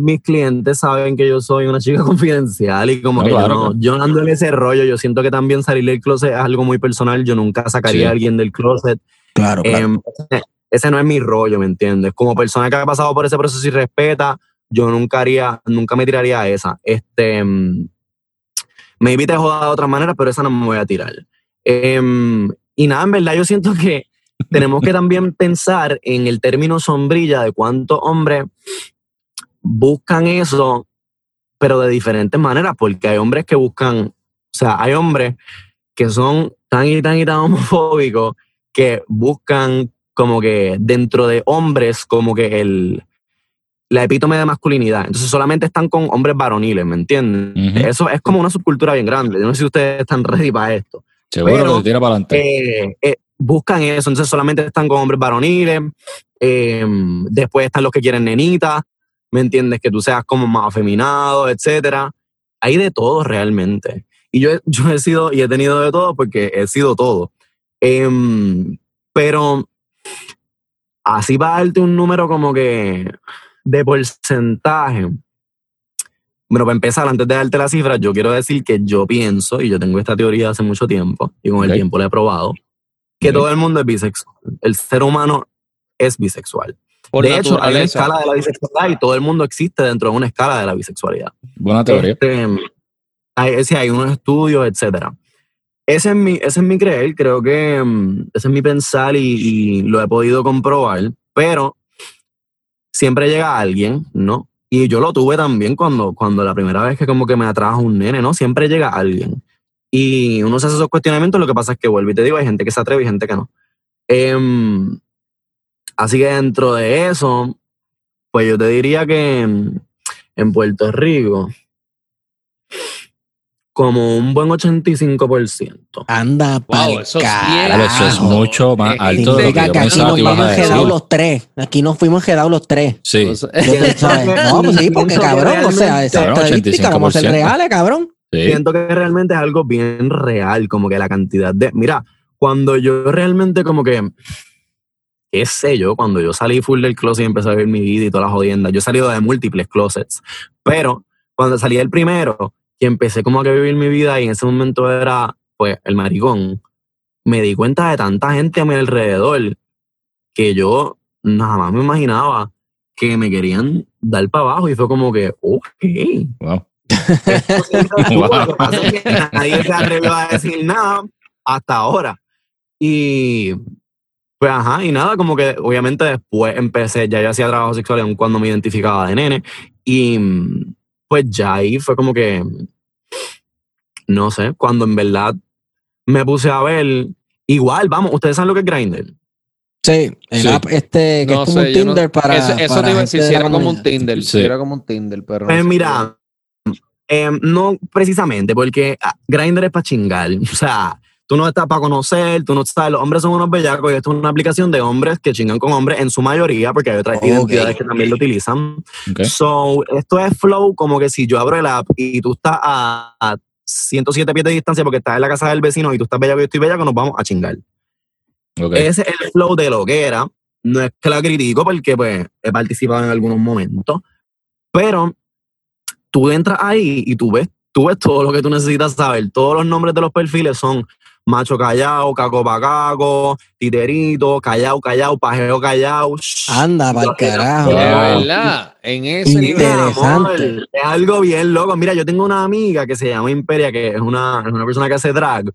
Mis clientes saben que yo soy una chica confidencial y como No, que claro, yo, no, claro. yo no ando en ese rollo. Yo siento que también salir del closet es algo muy personal. Yo nunca sacaría Sí. a alguien del closet. Claro, claro. Em, ese, ese no es mi rollo, ¿me entiendes? Como persona que ha pasado por ese proceso y respeta, yo nunca haría, nunca me tiraría a esa. Este, em, maybe te joda de otra manera, pero esa no me voy a tirar. Em, y nada, en verdad yo siento que tenemos que también pensar en el término sombrilla de cuántos hombres buscan eso, pero de diferentes maneras, porque hay hombres que buscan, o sea, hay hombres que son tan y tan y tan homofóbicos que buscan como que dentro de hombres como que el la epítome de masculinidad. Entonces solamente están con hombres varoniles, ¿me entienden? Eso es como una subcultura bien grande. Yo no sé si ustedes están ready para esto. Seguro pero, que se tira para adelante. Eh, eh, buscan eso, entonces solamente están con hombres varoniles. eh, después están los que quieren nenitas, ¿me entiendes? Que tú seas como más afeminado, etcétera. Hay de todo realmente. Y yo, he- yo he sido y he tenido de todo porque he sido todo. Em, pero así para darte un número como que de porcentaje. Bueno, para empezar, antes de darte la cifra, yo quiero decir que yo pienso, y yo tengo esta teoría hace mucho tiempo, y con el tiempo la he probado, que todo el mundo es bisexual. El ser humano es bisexual. por de hecho, hay una escala de la bisexualidad y todo el mundo existe dentro de una escala de la bisexualidad. Buena teoría. Este, hay, sí, hay unos estudios, etcétera. Ese es mi, ese es mi creer, creo que mm, ese es mi pensar y, y lo he podido comprobar, pero siempre llega alguien, ¿no? Y yo lo tuve también cuando, cuando la primera vez que como que me atrajo un nene, ¿no? Siempre llega alguien. Y uno se hace esos cuestionamientos, lo que pasa es que vuelvo y te digo, hay gente que se atreve y gente que no. Em, así que dentro de eso, pues yo te diría que en Puerto Rico, como un buen 85%. Anda, pa'l Wow, eso. Claro, eso es mucho más Eh, alto de lo que que aquí nos fuimos decir. los tres. Aquí nos fuimos enredados los tres. Sí. No, pues sí, porque cabrón, o sea, esa Cabrón, estadística vamos a ser 85%. reales, cabrón. sí. Siento que realmente es algo bien real, como que la cantidad de... Mira, cuando yo realmente como que... qué sé yo, cuando yo salí full del closet y empecé a vivir mi vida y todas las jodiendas, yo he salido de múltiples closets, pero cuando salí del primero y empecé como que a vivir mi vida y en ese momento era, pues, el maricón, me di cuenta de tanta gente a mi alrededor que yo nada más me imaginaba que me querían dar para abajo y fue como que, ok, Wow. Lo que pasa es que nadie se atrevió a decir nada hasta ahora. Y pues ajá, y nada, como que obviamente después empecé, ya yo hacía trabajo sexual aun cuando me identificaba de nene. Y pues ya ahí fue como que, no sé, cuando en verdad me puse a ver, igual, vamos, ustedes saben lo que es Grindr. Sí, el Sí. app este que no es como sé, un no- Tinder para. Eso, eso para te iba a gente decir, de si la era como un. Tinder. Sí. Si era como un Tinder, pero. no Pues mira, em, no precisamente, porque ah, Grindr es para chingar. O sea, tú no estás para conocer, tú no estás. Los hombres son unos bellacos y esto es una aplicación de hombres que chingan con hombres en su mayoría, porque hay otras identidades que también lo utilizan. Ok. So, esto es flow como que si yo abro el app y tú estás a, a 107 pies de distancia porque estás en la casa del vecino y tú estás bellaco y yo estoy bellaco, nos vamos a chingar. Ok. Ese es el flow de lo que era. No es que la critico porque pues he participado en algunos momentos. Pero tú entras ahí y tú ves, tú ves todo lo que tú necesitas saber. Todos los nombres de los perfiles son macho callao, caco pacaco, titerito, callao, callao, pajeo callao. Anda, para el carajo. De verdad, en ese nivel. Interesante. Amor, es algo bien loco. Mira, yo tengo una amiga que se llama Imperia, que es una, es una persona que hace drag,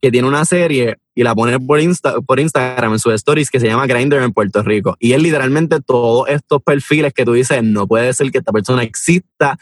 que tiene una serie y la pone por, Insta- por Instagram en sus stories que se llama Grindr en Puerto Rico. Y es literalmente todos estos perfiles que tú dices, no puede ser que esta persona exista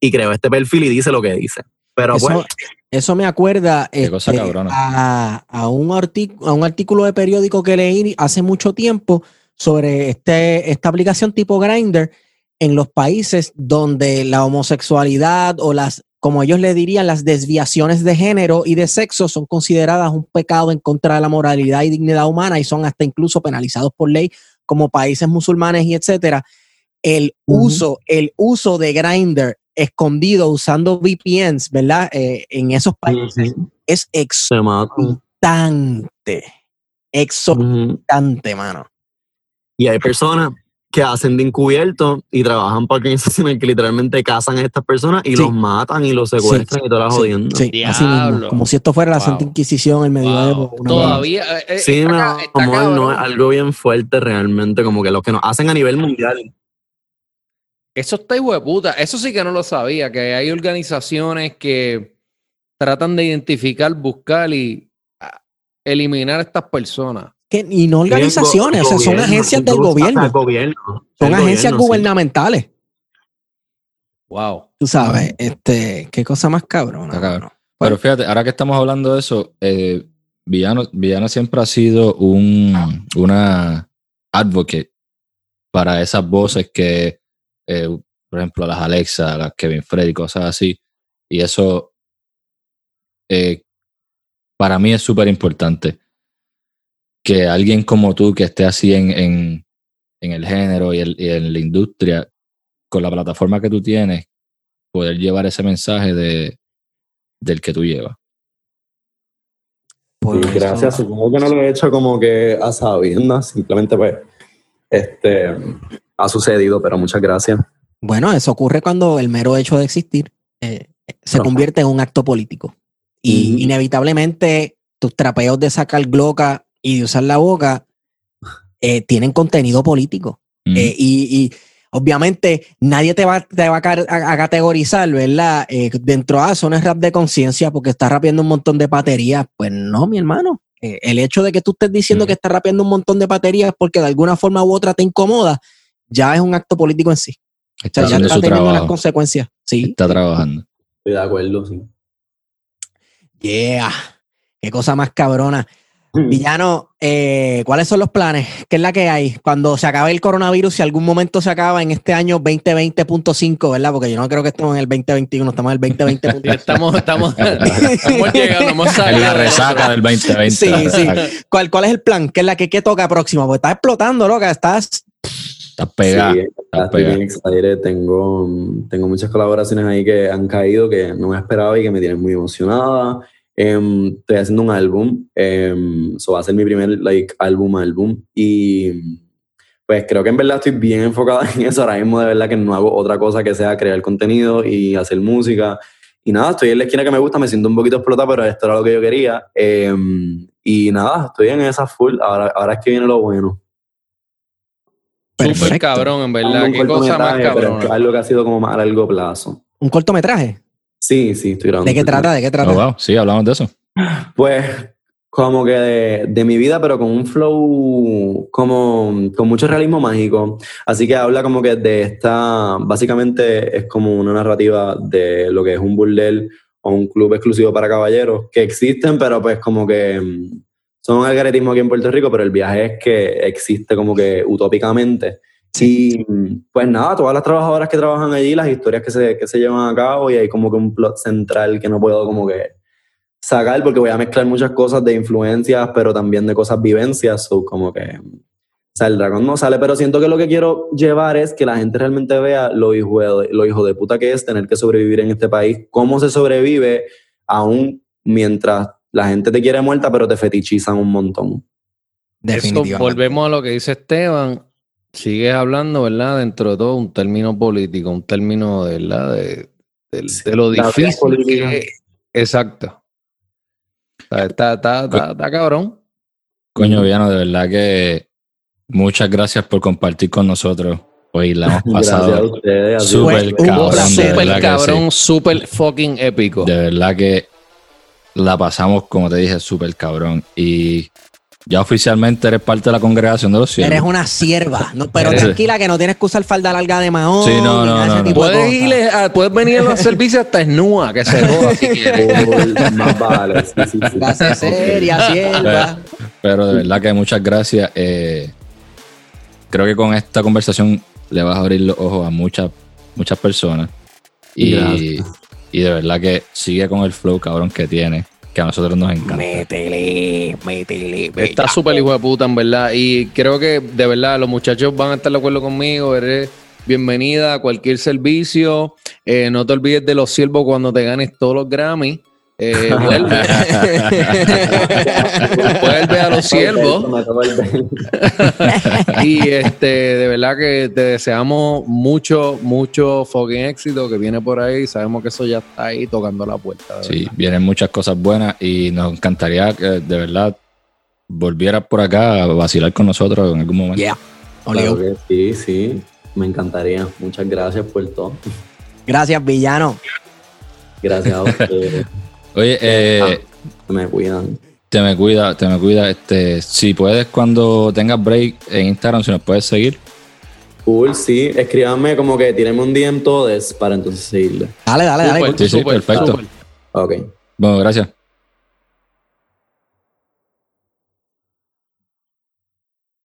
y creó este perfil y dice lo que dice. Pero Eso, pues, eso me acuerda cosa este, a, a un a un artículo de periódico que leí hace mucho tiempo sobre este, esta aplicación tipo Grindr en los países donde la homosexualidad o las, como ellos le dirían, las desviaciones de género y de sexo son consideradas un pecado en contra de la moralidad y dignidad humana y son hasta incluso penalizados por ley como países musulmanes y etcétera. El uso, el uso de Grindr escondido usando VPNs, ¿verdad? Eh, en esos países es exorbitante. Exorbitante, mano. Y hay personas que hacen de encubierto y trabajan para organizaciones que literalmente cazan a estas personas y Sí. los matan y los secuestran y todas las Sí, jodiendas. sí, así mismo. Como si esto fuera la Wow. Santa Inquisición, el medioevo. Wow. Todavía. eh, eh, Sí, está ca- está amor, no es algo bien fuerte realmente, como que lo que nos hacen a nivel mundial. Eso está hijo de puta. Eso sí que no lo sabía, que hay organizaciones que tratan de identificar, buscar y ah, eliminar a estas personas. Que- y no organizaciones, o sea, son agencias del gobierno. Son agencias gobierno, sí. gubernamentales. Wow. Tú sabes, este, qué cosa más cabrona. Cabrón. Pero fíjate, ahora que estamos hablando de eso, eh, Villano, Villano siempre ha sido un, una advocate para esas voces que, eh, por ejemplo, las Alexa, las Kevin Freddy, cosas así. Y eso, eh, para mí es súper importante. Que alguien como tú, que esté así en, en, en el género y, el- y en la industria, con la plataforma que tú tienes, poder llevar ese mensaje de, del que tú llevas. Por Sí, eso- gracias. Supongo que no lo he hecho como que a sabiendas, simplemente pues este ha sucedido, pero muchas gracias. Bueno, eso ocurre cuando el mero hecho de existir eh, se Ajá. convierte en un acto político. Y inevitablemente tus trapeos de sacar gloca y de usar la boca eh, tienen contenido político. Eh, y, y obviamente nadie te va, te va a, categorizar, ¿verdad? Eh, dentro de eso no es rap de conciencia porque estás rapeando un montón de baterías. Pues no, mi hermano. El hecho de que tú estés diciendo que estás rapeando un montón de baterías porque de alguna forma u otra te incomoda, ya es un acto político en sí. O Está sea, ya está su teniendo trabajo. consecuencias. Sí. Está trabajando. Estoy de acuerdo, sí. Yeah. Qué cosa más cabrona. Villano, eh, ¿cuáles son los planes? ¿Qué es la que hay? Cuando se acabe el coronavirus, si algún momento se acaba en este año 2020.5, ¿verdad? Porque yo no creo que estemos en el 2021, estamos en el 2020. Estamos, estamos, estamos llegando, hemos En la resaca del 2020. Sí, sí. ¿Cuál, ¿Cuál es el plan? ¿Qué es la que qué toca próxima? Porque estás explotando, loca. Estás. Estás pegada. Sí, pegada. bien excited. Tengo, tengo muchas colaboraciones ahí que han caído que no me esperaba y que me tienen muy emocionada. Em, estoy haciendo un álbum. Um, so va a ser mi primer like, álbum, álbum. Y pues creo que en verdad estoy bien enfocada en eso. Ahora mismo de verdad que no hago otra cosa que sea crear contenido y hacer música. Y nada, estoy en la esquina que me gusta, me siento un poquito explotado, pero esto era lo que yo quería. Em, y nada, estoy en esa full. Ahora, ahora es que viene lo bueno. Súper cabrón, en verdad. Qué cosa más cortometraje, pero algo que ha sido como más a largo plazo. ¿Un cortometraje? Sí, sí, estoy grabando. ¿De qué trata? ¿De qué trata? Oh, wow. Sí, hablamos de eso. Pues como que de, de mi vida, pero con un flow como con mucho realismo mágico. Así que habla como que de esta, básicamente es como una narrativa de lo que es un burdel o un club exclusivo para caballeros, que existen, pero pues como que son algaretismo aquí en Puerto Rico, pero el viaje es que existe como que utópicamente. Y mm, pues nada, todas las trabajadoras que trabajan allí, las historias que se, que se llevan a cabo y hay como que un plot central que no puedo como que sacar porque voy a mezclar muchas cosas de influencias, pero también de cosas vivencias, so como que o sea, el dragón no sale, pero siento que lo que quiero llevar es que la gente realmente vea lo hijo de, lo hijo de puta que es tener que sobrevivir en este país, cómo se sobrevive aún mientras la gente te quiere muerta, pero te fetichizan un montón. Eso, volvemos a lo que dice Esteban. Sigues hablando, ¿verdad? Dentro de todo, un término político, un término, de, ¿verdad? De, de- de lo difícil política. que es. Exacto. O sea, Está, está, está, está cabrón. Coño, Viano, de verdad que muchas gracias por compartir con nosotros. Hoy la hemos Gracias a pasado súper cabrón. Súper cabrón, sí. súper fucking épico. De verdad que la pasamos, como te dije, súper cabrón. Y ya oficialmente eres parte de la congregación de los cielos. Eres una sierva. No, pero Eres- tranquila que no tienes que usar falda larga de mahón. Sí, no, no, Puedes, a- venir a los servicios hasta esnúa, que se joda si quieres. Full, más vale, sí, sí, sí. Clase seria, sierva. Pero de verdad que muchas gracias. Eh, creo que con esta conversación le vas a abrir los ojos a muchas, muchas personas. Y, Gracias. Y de verdad que sigue con el flow cabrón que tiene, que a nosotros nos encanta. Métele, métele. Está súper hijo de puta, en verdad. Y creo que de verdad los muchachos van a estar de acuerdo conmigo. Eres bienvenida a cualquier servicio. Eh, no te olvides de los siervos cuando te ganes todos los Grammy. Eh, vuelve. vuelve a los siervos. Y este, de verdad que te deseamos mucho, mucho fucking éxito que viene por ahí. Sabemos que eso ya está ahí tocando la puerta. Sí, verdad. vienen muchas cosas buenas y nos encantaría que de verdad volvieras por acá a vacilar con nosotros en algún momento. Yeah. Claro que sí, sí. Me encantaría. Muchas gracias por todo. Gracias, villano. Gracias a ustedes. Oye, eh, Me cuidan. te me cuida, te me cuida. Este, si puedes cuando tengas break en Instagram, si nos puedes seguir. Cool, sí. Escríbanme como que tírenme un DM todos para entonces seguirle. Dale, dale, dale. Súper, Sí, sí, perfecto. Ok. Bueno, gracias.